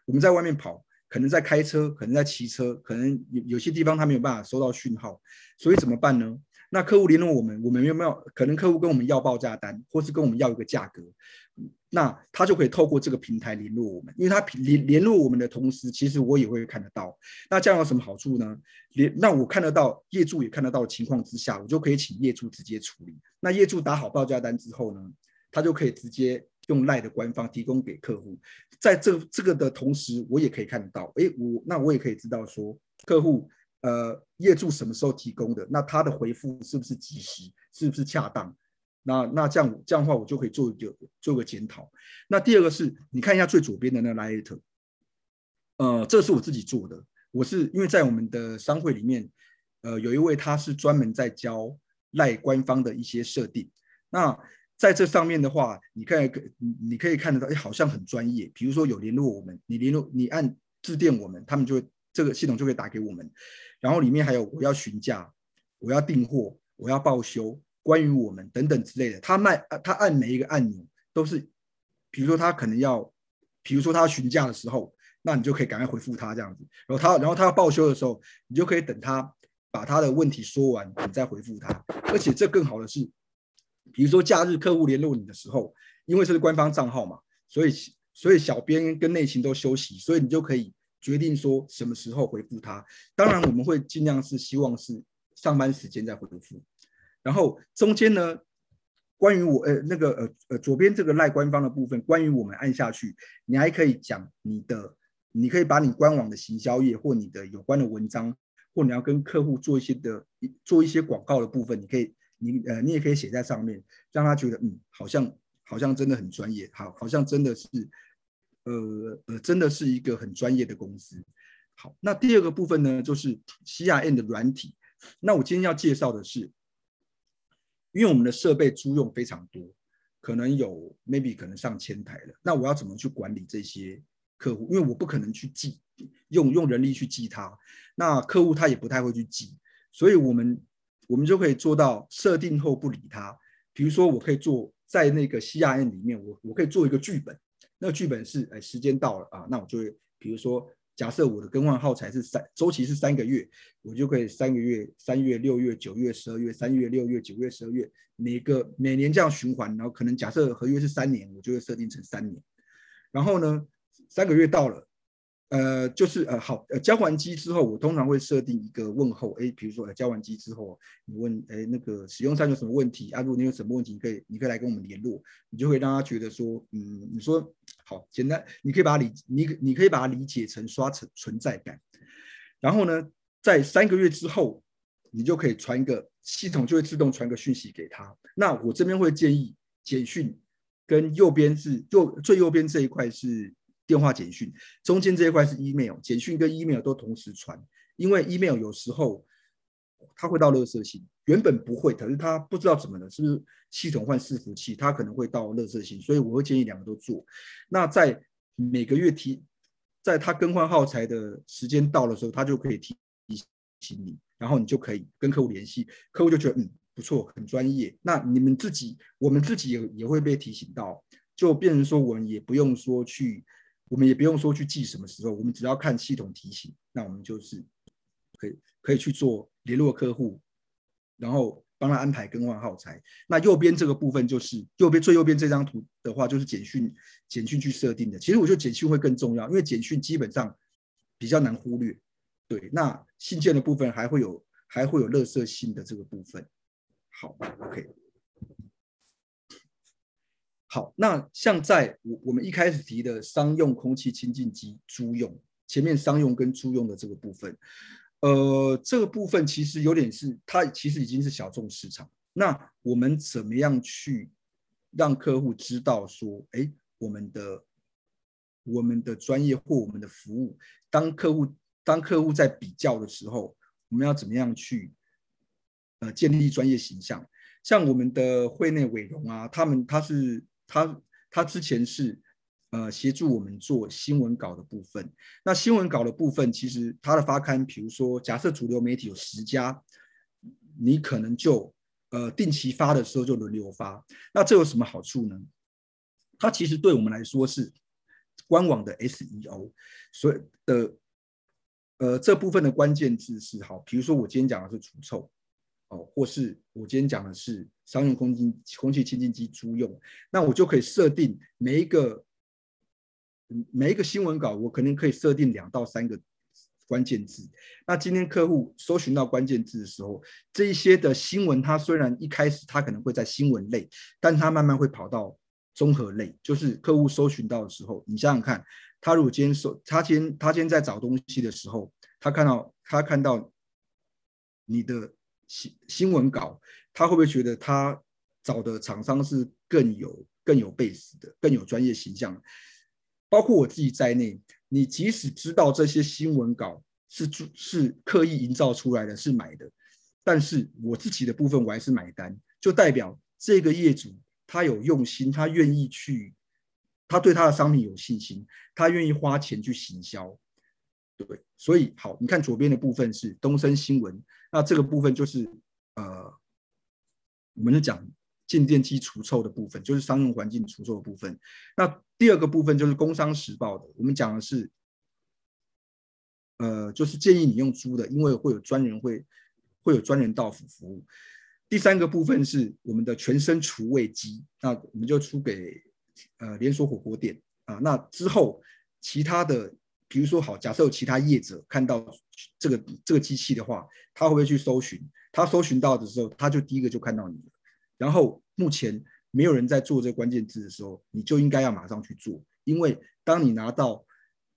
我们在外面跑，可能在开车，可能在骑车，可能有有些地方他没有办法收到讯号，所以怎么办呢？那客户联络我们，我们有没有可能客户跟我们要报价单，或是跟我们要一个价格？那他就可以透过这个平台联络我们，因为他联联络我们的同时，其实我也会看得到。那这样有什么好处呢？联那我看得到，业主也看得到的情况之下，我就可以请业主直接处理。那业主打好报价单之后呢，他就可以直接用赖的官方提供给客户。在这这个的同时，我也可以看得到，诶，我那我也可以知道说，客户呃业主什么时候提供的，那他的回复是不是及时，是不是恰当？那那这样这样的话，我就可以做一个做个检讨。那第二个是，你看一下最左边的那个 Light，呃，这是我自己做的。我是因为在我们的商会里面，呃，有一位他是专门在教赖官方的一些设定。那在这上面的话，你看，你可以看得到，哎，好像很专业。比如说有联络我们，你联络你按致电我们，他们就会这个系统就会打给我们。然后里面还有我要询价，我要订货，我要报修。关于我们等等之类的，他卖他按每一个按钮都是，比如说他可能要，比如说他询价的时候，那你就可以赶快回复他这样子。然后他然后他要报修的时候，你就可以等他把他的问题说完，你再回复他。而且这更好的是，比如说假日客户联络你的时候，因为这是官方账号嘛，所以所以小编跟内勤都休息，所以你就可以决定说什么时候回复他。当然我们会尽量是希望是上班时间再回复。然后中间呢，关于我呃那个呃呃左边这个赖官方的部分，关于我们按下去，你还可以讲你的，你可以把你官网的行销页或你的有关的文章，或你要跟客户做一些的做一些广告的部分，你可以你呃你也可以写在上面，让他觉得嗯好像好像真的很专业，好好像真的是呃呃真的是一个很专业的公司。好，那第二个部分呢，就是 CRM 的软体。那我今天要介绍的是。因为我们的设备租用非常多，可能有 maybe 可能上千台了。那我要怎么去管理这些客户？因为我不可能去记，用用人力去记他。那客户他也不太会去记，所以我们我们就可以做到设定后不理他。比如说，我可以做在那个 CRM 里面，我我可以做一个剧本。那个剧本是，哎，时间到了啊，那我就会比如说。假设我的更换耗材是三周期是三个月，我就可以三个月、三月、六月、九月、十二月、三月、六月、九月、十二月，每个每年这样循环，然后可能假设合约是三年，我就会设定成三年。然后呢，三个月到了。呃，就是呃，好，呃，交完机之后，我通常会设定一个问候，哎，比如说，呃，交完机之后，你问，哎，那个使用上有什么问题啊？如果你有什么问题，你可以，你可以来跟我们联络，你就会让他觉得说，嗯，你说好简单，你可以把它理，你你可以把它理解成刷存存在感。然后呢，在三个月之后，你就可以传一个系统就会自动传个讯息给他。那我这边会建议简讯跟右边是右最右边这一块是。电话简讯中间这一块是 email，简讯跟 email 都同时传，因为 email 有时候它会到垃圾信，原本不会，可是他不知道怎么了，是不是系统换伺服器，他可能会到垃圾信，所以我会建议两个都做。那在每个月提，在他更换耗材的时间到的时候，他就可以提提醒你，然后你就可以跟客户联系，客户就觉得嗯不错，很专业。那你们自己，我们自己也也会被提醒到，就变成说我们也不用说去。我们也不用说去记什么时候，我们只要看系统提醒，那我们就是可以可以去做联络客户，然后帮他安排更换耗材。那右边这个部分就是右边最右边这张图的话，就是简讯简讯去设定的。其实我觉得简讯会更重要，因为简讯基本上比较难忽略。对，那信件的部分还会有还会有垃圾信的这个部分。好，OK。好，那像在我我们一开始提的商用空气清净机租用，前面商用跟租用的这个部分，呃，这个部分其实有点是它其实已经是小众市场。那我们怎么样去让客户知道说，哎，我们的我们的专业或我们的服务，当客户当客户在比较的时候，我们要怎么样去呃建立专业形象？像我们的会内伟荣啊，他们他是。他他之前是呃协助我们做新闻稿的部分，那新闻稿的部分其实它的发刊，比如说假设主流媒体有十家，你可能就呃定期发的时候就轮流发，那这有什么好处呢？它其实对我们来说是官网的 SEO，所以的呃这部分的关键字是好，比如说我今天讲的是除臭，哦，或是我今天讲的是商用空气空气清净机租用，那我就可以设定每一个每一个新闻稿，我可能可以设定两到三个关键字。那今天客户搜寻到关键字的时候，这一些的新闻，它虽然一开始它可能会在新闻类，但它慢慢会跑到综合类，就是客户搜寻到的时候，你想想看，他如果今天搜，他今天他今天在找东西的时候，他看到他看到你的新新闻稿，他会不会觉得他找的厂商是更有更有 base 的，更有专业形象？包括我自己在内，你即使知道这些新闻稿是是刻意营造出来的，是买的，但是我自己的部分我还是买单，就代表这个业主。他有用心，他愿意去，他对他的商品有信心，他愿意花钱去行销，对，所以好，你看左边的部分是东森新闻，那这个部分就是呃，我们是讲静电机除臭的部分，就是商用环境除臭的部分。那第二个部分就是工商时报的，我们讲的是，呃，就是建议你用租的，因为会有专人会会有专人到府服务。第三个部分是我们的全身除味机，那我们就出给呃连锁火锅店啊。那之后其他的，比如说好，假设有其他业者看到这个这个机器的话，他会不会去搜寻？他搜寻到的时候，他就第一个就看到你了。然后目前没有人在做这个关键字的时候，你就应该要马上去做，因为当你拿到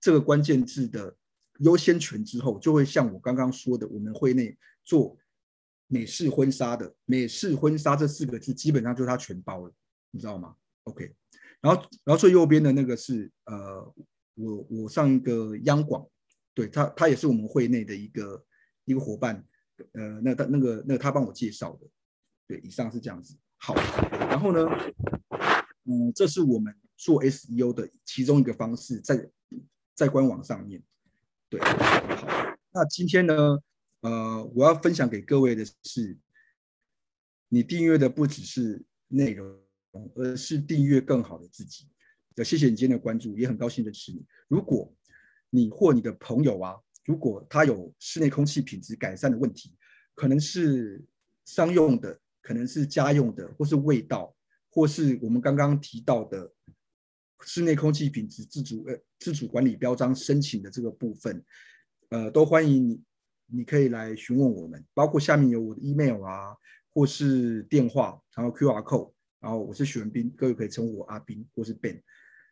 这个关键字的优先权之后，就会像我刚刚说的，我们会内做。美式婚纱的美式婚纱这四个字基本上就是它全包了，你知道吗？OK，然后然后最右边的那个是呃，我我上一个央广，对他他也是我们会内的一个一个伙伴，呃，那他那个那个他帮我介绍的，对，以上是这样子。好，然后呢，嗯，这是我们做 SEO 的其中一个方式，在在官网上面，对，好，那今天呢？呃，我要分享给各位的是，你订阅的不只是内容，而是订阅更好的自己。呃，谢谢你今天的关注，也很高兴认识你。如果你或你的朋友啊，如果他有室内空气品质改善的问题，可能是商用的，可能是家用的，或是味道，或是我们刚刚提到的室内空气品质自主呃自主管理标章申请的这个部分，呃，都欢迎你。你可以来询问我们，包括下面有我的 email 啊，或是电话，然后 QR code，然后我是许文斌，各位可以称呼我阿斌或是 Ben。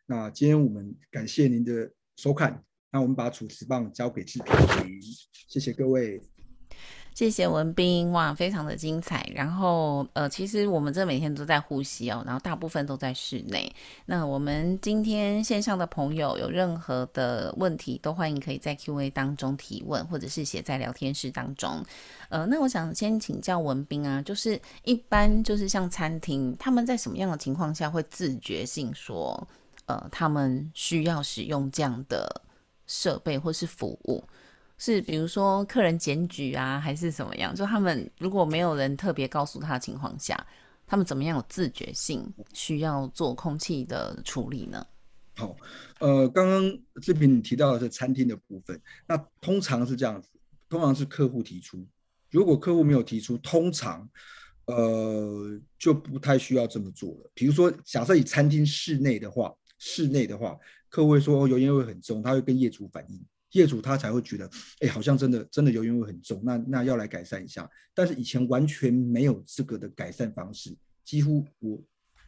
那今天我们感谢您的收看，那我们把主持棒交给制品人，谢谢各位。谢谢文斌，哇，非常的精彩。然后，呃，其实我们这每天都在呼吸哦，然后大部分都在室内。那我们今天线上的朋友有任何的问题，都欢迎可以在 Q&A 当中提问，或者是写在聊天室当中。呃，那我想先请教文斌啊，就是一般就是像餐厅，他们在什么样的情况下会自觉性说，呃，他们需要使用这样的设备或是服务？是，比如说客人检举啊，还是怎么样？就他们如果没有人特别告诉他的情况下，他们怎么样有自觉性需要做空气的处理呢？好，呃，刚刚这边你提到的是餐厅的部分，那通常是这样子，通常是客户提出，如果客户没有提出，通常呃就不太需要这么做了。比如说，假设以餐厅室内的话，室内的话，客户会说油烟味很重，他会跟业主反映。业主他才会觉得，哎，好像真的真的油烟味很重，那那要来改善一下。但是以前完全没有这个的改善方式，几乎我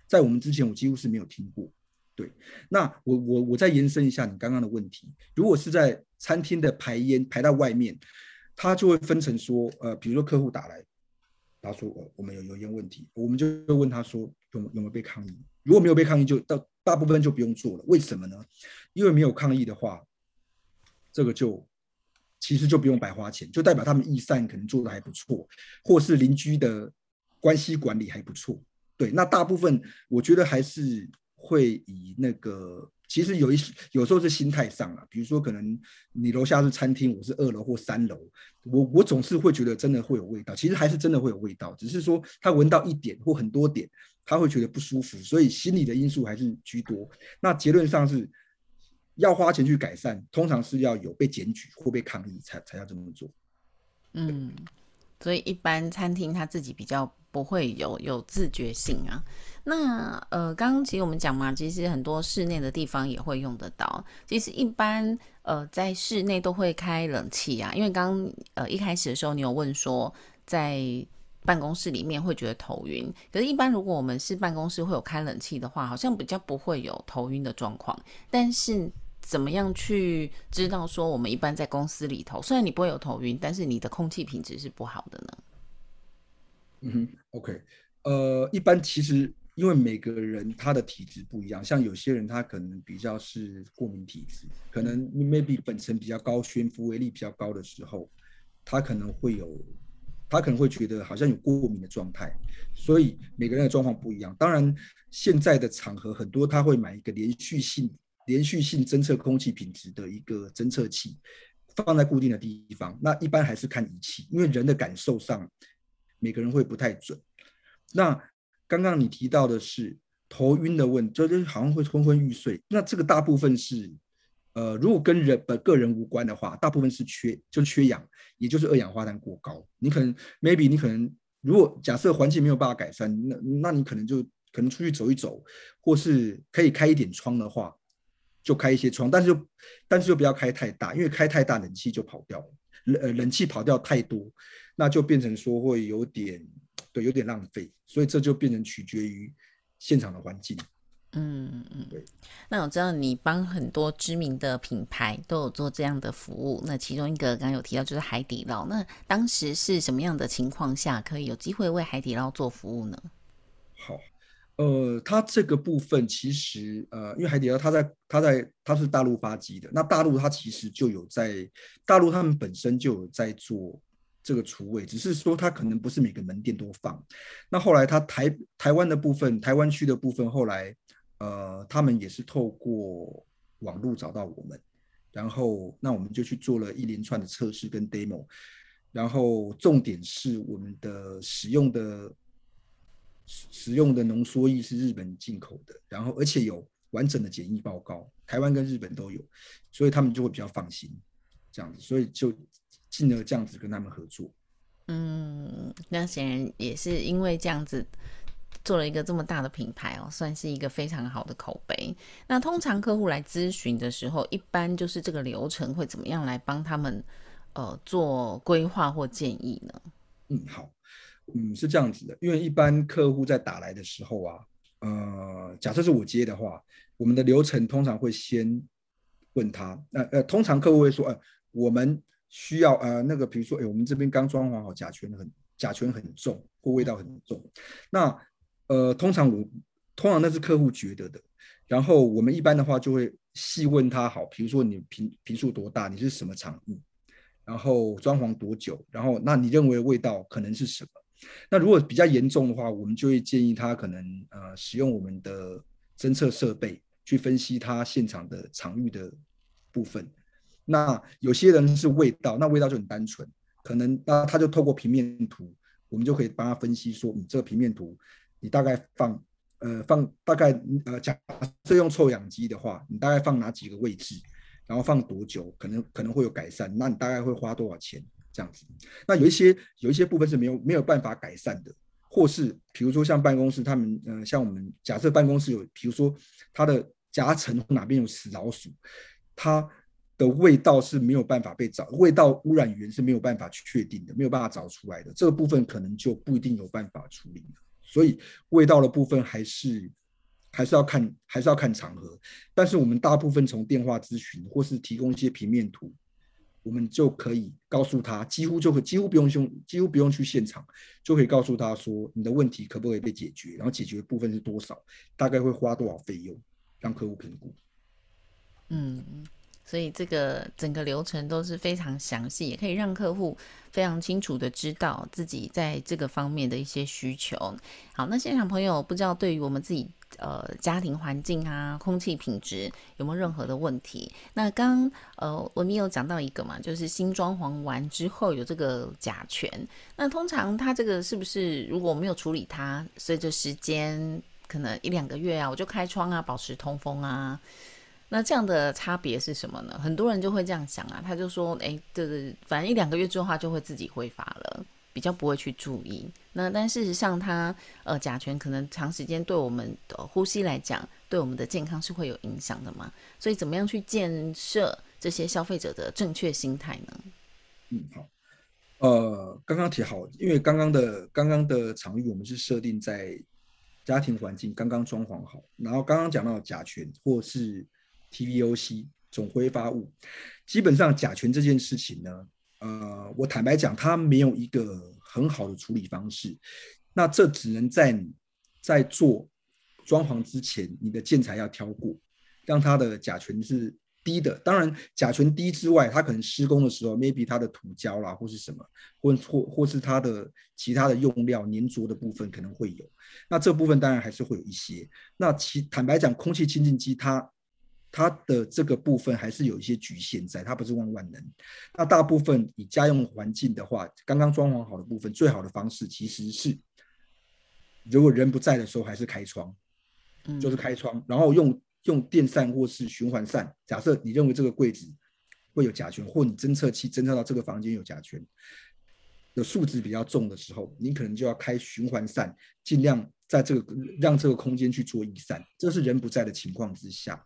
在我们之前我几乎是没有听过。对，那我我我再延伸一下你刚刚的问题，如果是在餐厅的排烟排到外面，他就会分成说，呃，比如说客户打来，他说，哦，我们有油烟问题，我们就会问他说有有没有被抗议？如果没有被抗议，就到大部分就不用做了。为什么呢？因为没有抗议的话。这个就其实就不用白花钱，就代表他们易散可能做的还不错，或是邻居的关系管理还不错。对，那大部分我觉得还是会以那个，其实有一些有时候是心态上啊，比如说可能你楼下是餐厅，我是二楼或三楼，我我总是会觉得真的会有味道，其实还是真的会有味道，只是说他闻到一点或很多点，他会觉得不舒服，所以心理的因素还是居多。那结论上是。要花钱去改善，通常是要有被检举或被抗议才才要这么做。嗯，所以一般餐厅他自己比较不会有有自觉性啊。那呃，刚刚其实我们讲嘛，其实很多室内的地方也会用得到。其实一般呃在室内都会开冷气啊，因为刚刚呃一开始的时候你有问说在办公室里面会觉得头晕，可是，一般如果我们是办公室会有开冷气的话，好像比较不会有头晕的状况。但是怎么样去知道说我们一般在公司里头，虽然你不会有头晕，但是你的空气品质是不好的呢？嗯哼，OK，呃，一般其实因为每个人他的体质不一样，像有些人他可能比较是过敏体质，可能你 maybe 本身比较高，悬浮微粒比较高的时候，他可能会有，他可能会觉得好像有过敏的状态，所以每个人的状况不一样。当然，现在的场合很多他会买一个连续性。连续性侦测空气品质的一个侦测器，放在固定的地方。那一般还是看仪器，因为人的感受上，每个人会不太准。那刚刚你提到的是头晕的问题，就是好像会昏昏欲睡。那这个大部分是，呃，如果跟人的个人无关的话，大部分是缺，就缺氧，也就是二氧化碳过高。你可能 maybe 你可能，如果假设环境没有办法改善，那那你可能就可能出去走一走，或是可以开一点窗的话。就开一些窗，但是就但是就不要开太大，因为开太大冷气就跑掉了，冷呃冷气跑掉太多，那就变成说会有点对有点浪费，所以这就变成取决于现场的环境。嗯嗯，对。那我知道你帮很多知名的品牌都有做这样的服务，那其中一个刚刚有提到就是海底捞，那当时是什么样的情况下可以有机会为海底捞做服务呢？好。呃，它这个部分其实呃，因为海底捞它在它在它是大陆发迹的，那大陆它其实就有在大陆他们本身就有在做这个厨卫，只是说它可能不是每个门店都放。那后来它台台湾的部分，台湾区的部分，后来呃，他们也是透过网络找到我们，然后那我们就去做了一连串的测试跟 demo，然后重点是我们的使用的。使用的浓缩液是日本进口的，然后而且有完整的检疫报告，台湾跟日本都有，所以他们就会比较放心，这样子，所以就进而这样子跟他们合作。嗯，那显然也是因为这样子做了一个这么大的品牌哦，算是一个非常好的口碑。那通常客户来咨询的时候，一般就是这个流程会怎么样来帮他们呃做规划或建议呢？嗯，好。嗯，是这样子的，因为一般客户在打来的时候啊，呃，假设是我接的话，我们的流程通常会先问他，呃，呃，通常客户会说，呃，我们需要呃那个，比如说，哎，我们这边刚装潢好，甲醛很甲醛很重，或味道很重，那呃，通常我通常那是客户觉得的，然后我们一般的话就会细问他，好，比如说你平平数多大，你是什么场域，然后装潢多久，然后那你认为味道可能是什么？那如果比较严重的话，我们就会建议他可能呃使用我们的侦测设备去分析他现场的场域的部分。那有些人是味道，那味道就很单纯，可能那他就透过平面图，我们就可以帮他分析说，你这个平面图你大概放呃放大概呃假设用臭氧机的话，你大概放哪几个位置，然后放多久，可能可能会有改善，那你大概会花多少钱？这样子，那有一些有一些部分是没有没有办法改善的，或是比如说像办公室，他们呃像我们假设办公室有，比如说它的夹层哪边有死老鼠，它的味道是没有办法被找，味道污染源是没有办法确定的，没有办法找出来的，这个部分可能就不一定有办法处理。所以味道的部分还是还是要看还是要看场合，但是我们大部分从电话咨询或是提供一些平面图。我们就可以告诉他，几乎就可几乎不用用，几乎不用去现场，就可以告诉他说，你的问题可不可以被解决，然后解决的部分是多少，大概会花多少费用，让客户评估。嗯，所以这个整个流程都是非常详细，也可以让客户非常清楚的知道自己在这个方面的一些需求。好，那现场朋友不知道对于我们自己。呃，家庭环境啊，空气品质有没有任何的问题？那刚呃，我们有讲到一个嘛，就是新装潢完之后有这个甲醛。那通常它这个是不是如果没有处理它，随着时间可能一两个月啊，我就开窗啊，保持通风啊？那这样的差别是什么呢？很多人就会这样想啊，他就说，哎，对对，反正一两个月之后它就会自己挥发了。比较不会去注意。那但事实上它，呃甲醛可能长时间对我们的呼吸来讲，对我们的健康是会有影响的嘛。所以怎么样去建设这些消费者的正确心态呢？嗯，好。呃，刚刚提好，因为刚刚的刚刚的场域我们是设定在家庭环境刚刚装潢好，然后刚刚讲到甲醛或是 TVOC 总挥发物，基本上甲醛这件事情呢，呃，我坦白讲，它没有一个很好的处理方式，那这只能在你在做装潢之前，你的建材要挑过，让它的甲醛是。低的，当然甲醛低之外，它可能施工的时候，maybe 它的涂胶啦，或是什么，或或或是它的其他的用料粘着的部分可能会有。那这部分当然还是会有一些。那其坦白讲，空气清净机它它的这个部分还是有一些局限在，它不是万万能。那大部分以家用环境的话，刚刚装潢好的部分，最好的方式其实是，如果人不在的时候，还是开窗，就是开窗，然后用。用电扇或是循环扇，假设你认为这个柜子会有甲醛，或你侦测器侦测到这个房间有甲醛的数值比较重的时候，你可能就要开循环扇，尽量在这个让这个空间去做逸散。这是人不在的情况之下。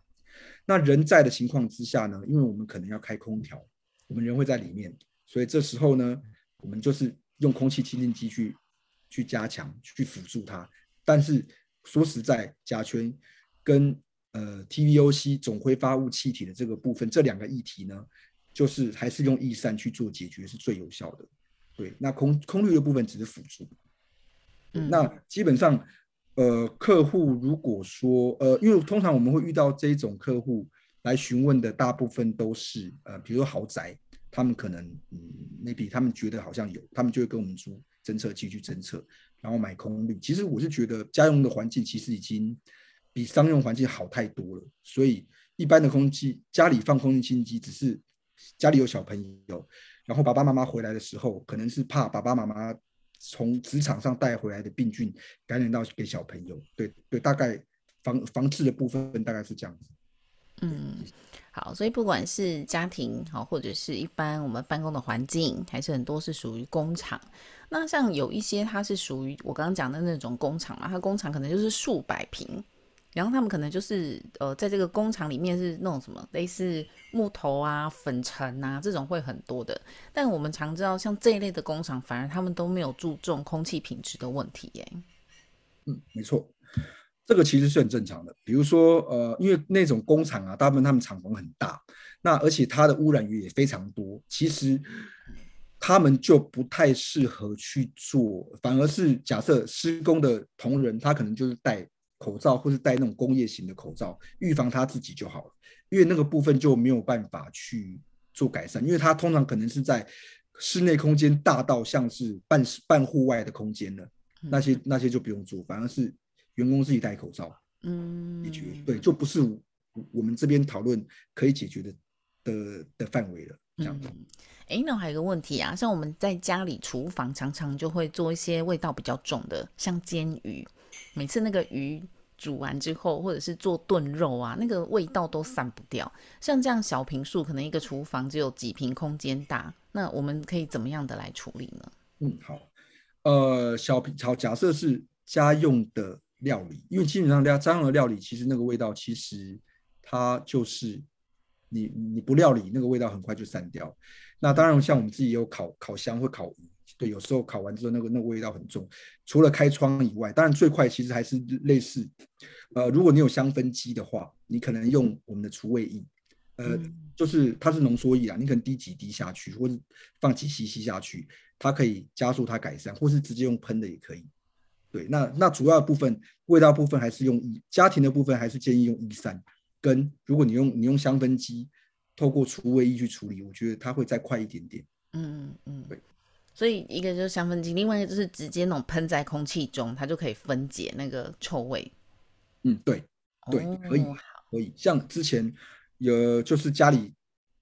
那人在的情况之下呢？因为我们可能要开空调，我们人会在里面，所以这时候呢，我们就是用空气清净机去去加强、去辅助它。但是说实在，甲醛跟呃，TVOC 总挥发物气体的这个部分，这两个议题呢，就是还是用易散去做解决是最有效的。对，那空空滤的部分只是辅助。嗯，那基本上，呃，客户如果说，呃，因为通常我们会遇到这种客户来询问的，大部分都是呃，比如说豪宅，他们可能嗯，maybe 他们觉得好像有，他们就会跟我们租侦测器去侦测，然后买空滤。其实我是觉得家用的环境其实已经。比商用环境好太多了，所以一般的空气家里放空气清机，只是家里有小朋友，然后爸爸妈妈回来的时候，可能是怕爸爸妈妈从职场上带回来的病菌感染到给小朋友。对对，大概防防治的部分大概是这样子。嗯，好，所以不管是家庭好，或者是一般我们办公的环境，还是很多是属于工厂。那像有一些它是属于我刚刚讲的那种工厂嘛，它工厂可能就是数百平。然后他们可能就是呃，在这个工厂里面是那种什么类似木头啊、粉尘啊这种会很多的。但我们常知道，像这一类的工厂，反而他们都没有注重空气品质的问题耶。嗯，没错，这个其实是很正常的。比如说呃，因为那种工厂啊，大部分他们厂房很大，那而且它的污染源也非常多，其实他们就不太适合去做。反而是假设施工的同仁，他可能就是带。口罩或是戴那种工业型的口罩，预防他自己就好了，因为那个部分就没有办法去做改善，因为它通常可能是在室内空间大到像是半半户外的空间了，那些那些就不用做，反而是员工自己戴口罩，嗯，解决，对，就不是我们这边讨论可以解决的的的范围了，这样子。哎、嗯，那还有一个问题啊，像我们在家里厨房常常就会做一些味道比较重的，像煎鱼。每次那个鱼煮完之后，或者是做炖肉啊，那个味道都散不掉。像这样小平数，可能一个厨房只有几坪空间大，那我们可以怎么样的来处理呢？嗯，好，呃，小平好，假设是家用的料理，因为基本上家家用的料理，其实那个味道其实它就是你你不料理，那个味道很快就散掉。那当然，像我们自己有烤烤箱或烤鱼。对，有时候烤完之后，那个那个味道很重。除了开窗以外，当然最快其实还是类似。呃，如果你有香氛机的话，你可能用我们的除味液，呃，就是它是浓缩液啊，你可能滴几滴下去，或者放几 cc 下去，它可以加速它改善，或是直接用喷的也可以。对，那那主要的部分味道部分还是用一家庭的部分还是建议用一三，跟如果你用你用香氛机，透过除味液去处理，我觉得它会再快一点点。嗯嗯嗯，对。所以一个就是香氛机，另外一个就是直接那种喷在空气中，它就可以分解那个臭味。嗯，对，对，哦、可以，可以。像之前有就是家里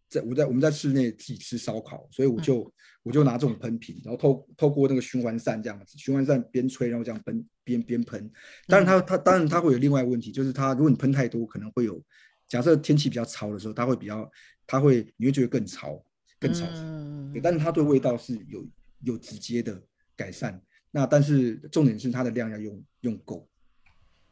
在我在我们在室内自己吃烧烤，所以我就、嗯、我就拿这种喷瓶，然后透透过那个循环扇这样子，循环扇边吹然后这样喷边边喷。当然它它当然它会有另外一个问题，就是它如果你喷太多，可能会有假设天气比较潮的时候，它会比较它会你会觉得更潮更潮，嗯、但是它对味道是有。有直接的改善。那但是重点是它的量要用用够。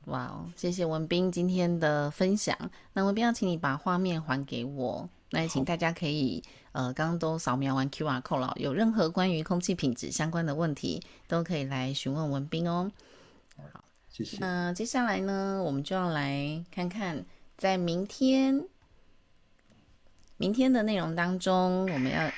哇哦，谢谢文斌今天的分享。那文斌要请你把画面还给我，那也请大家可以呃，刚刚都扫描完 QR code 了，有任何关于空气品质相关的问题，都可以来询问文斌哦。好，谢谢。那接下来呢，我们就要来看看在明天明天的内容当中，我们要。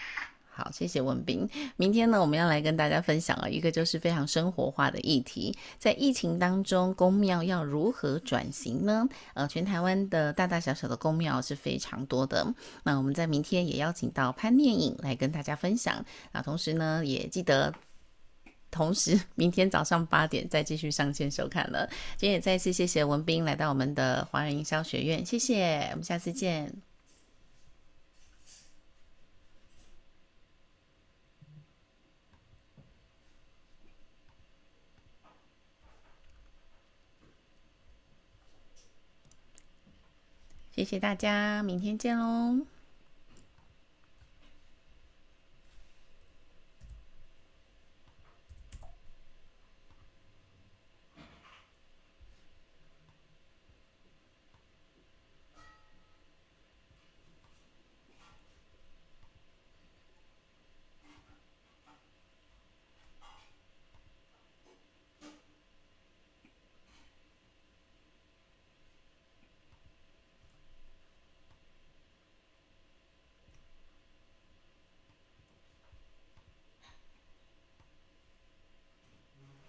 好，谢谢文斌。明天呢，我们要来跟大家分享啊，一个就是非常生活化的议题，在疫情当中，公庙要如何转型呢？呃，全台湾的大大小小的公庙是非常多的。那我们在明天也邀请到潘念颖来跟大家分享。那同时呢，也记得，同时明天早上八点再继续上线收看了。今天也再次谢谢文斌来到我们的华人营销学院，谢谢，我们下次见。谢谢大家，明天见喽。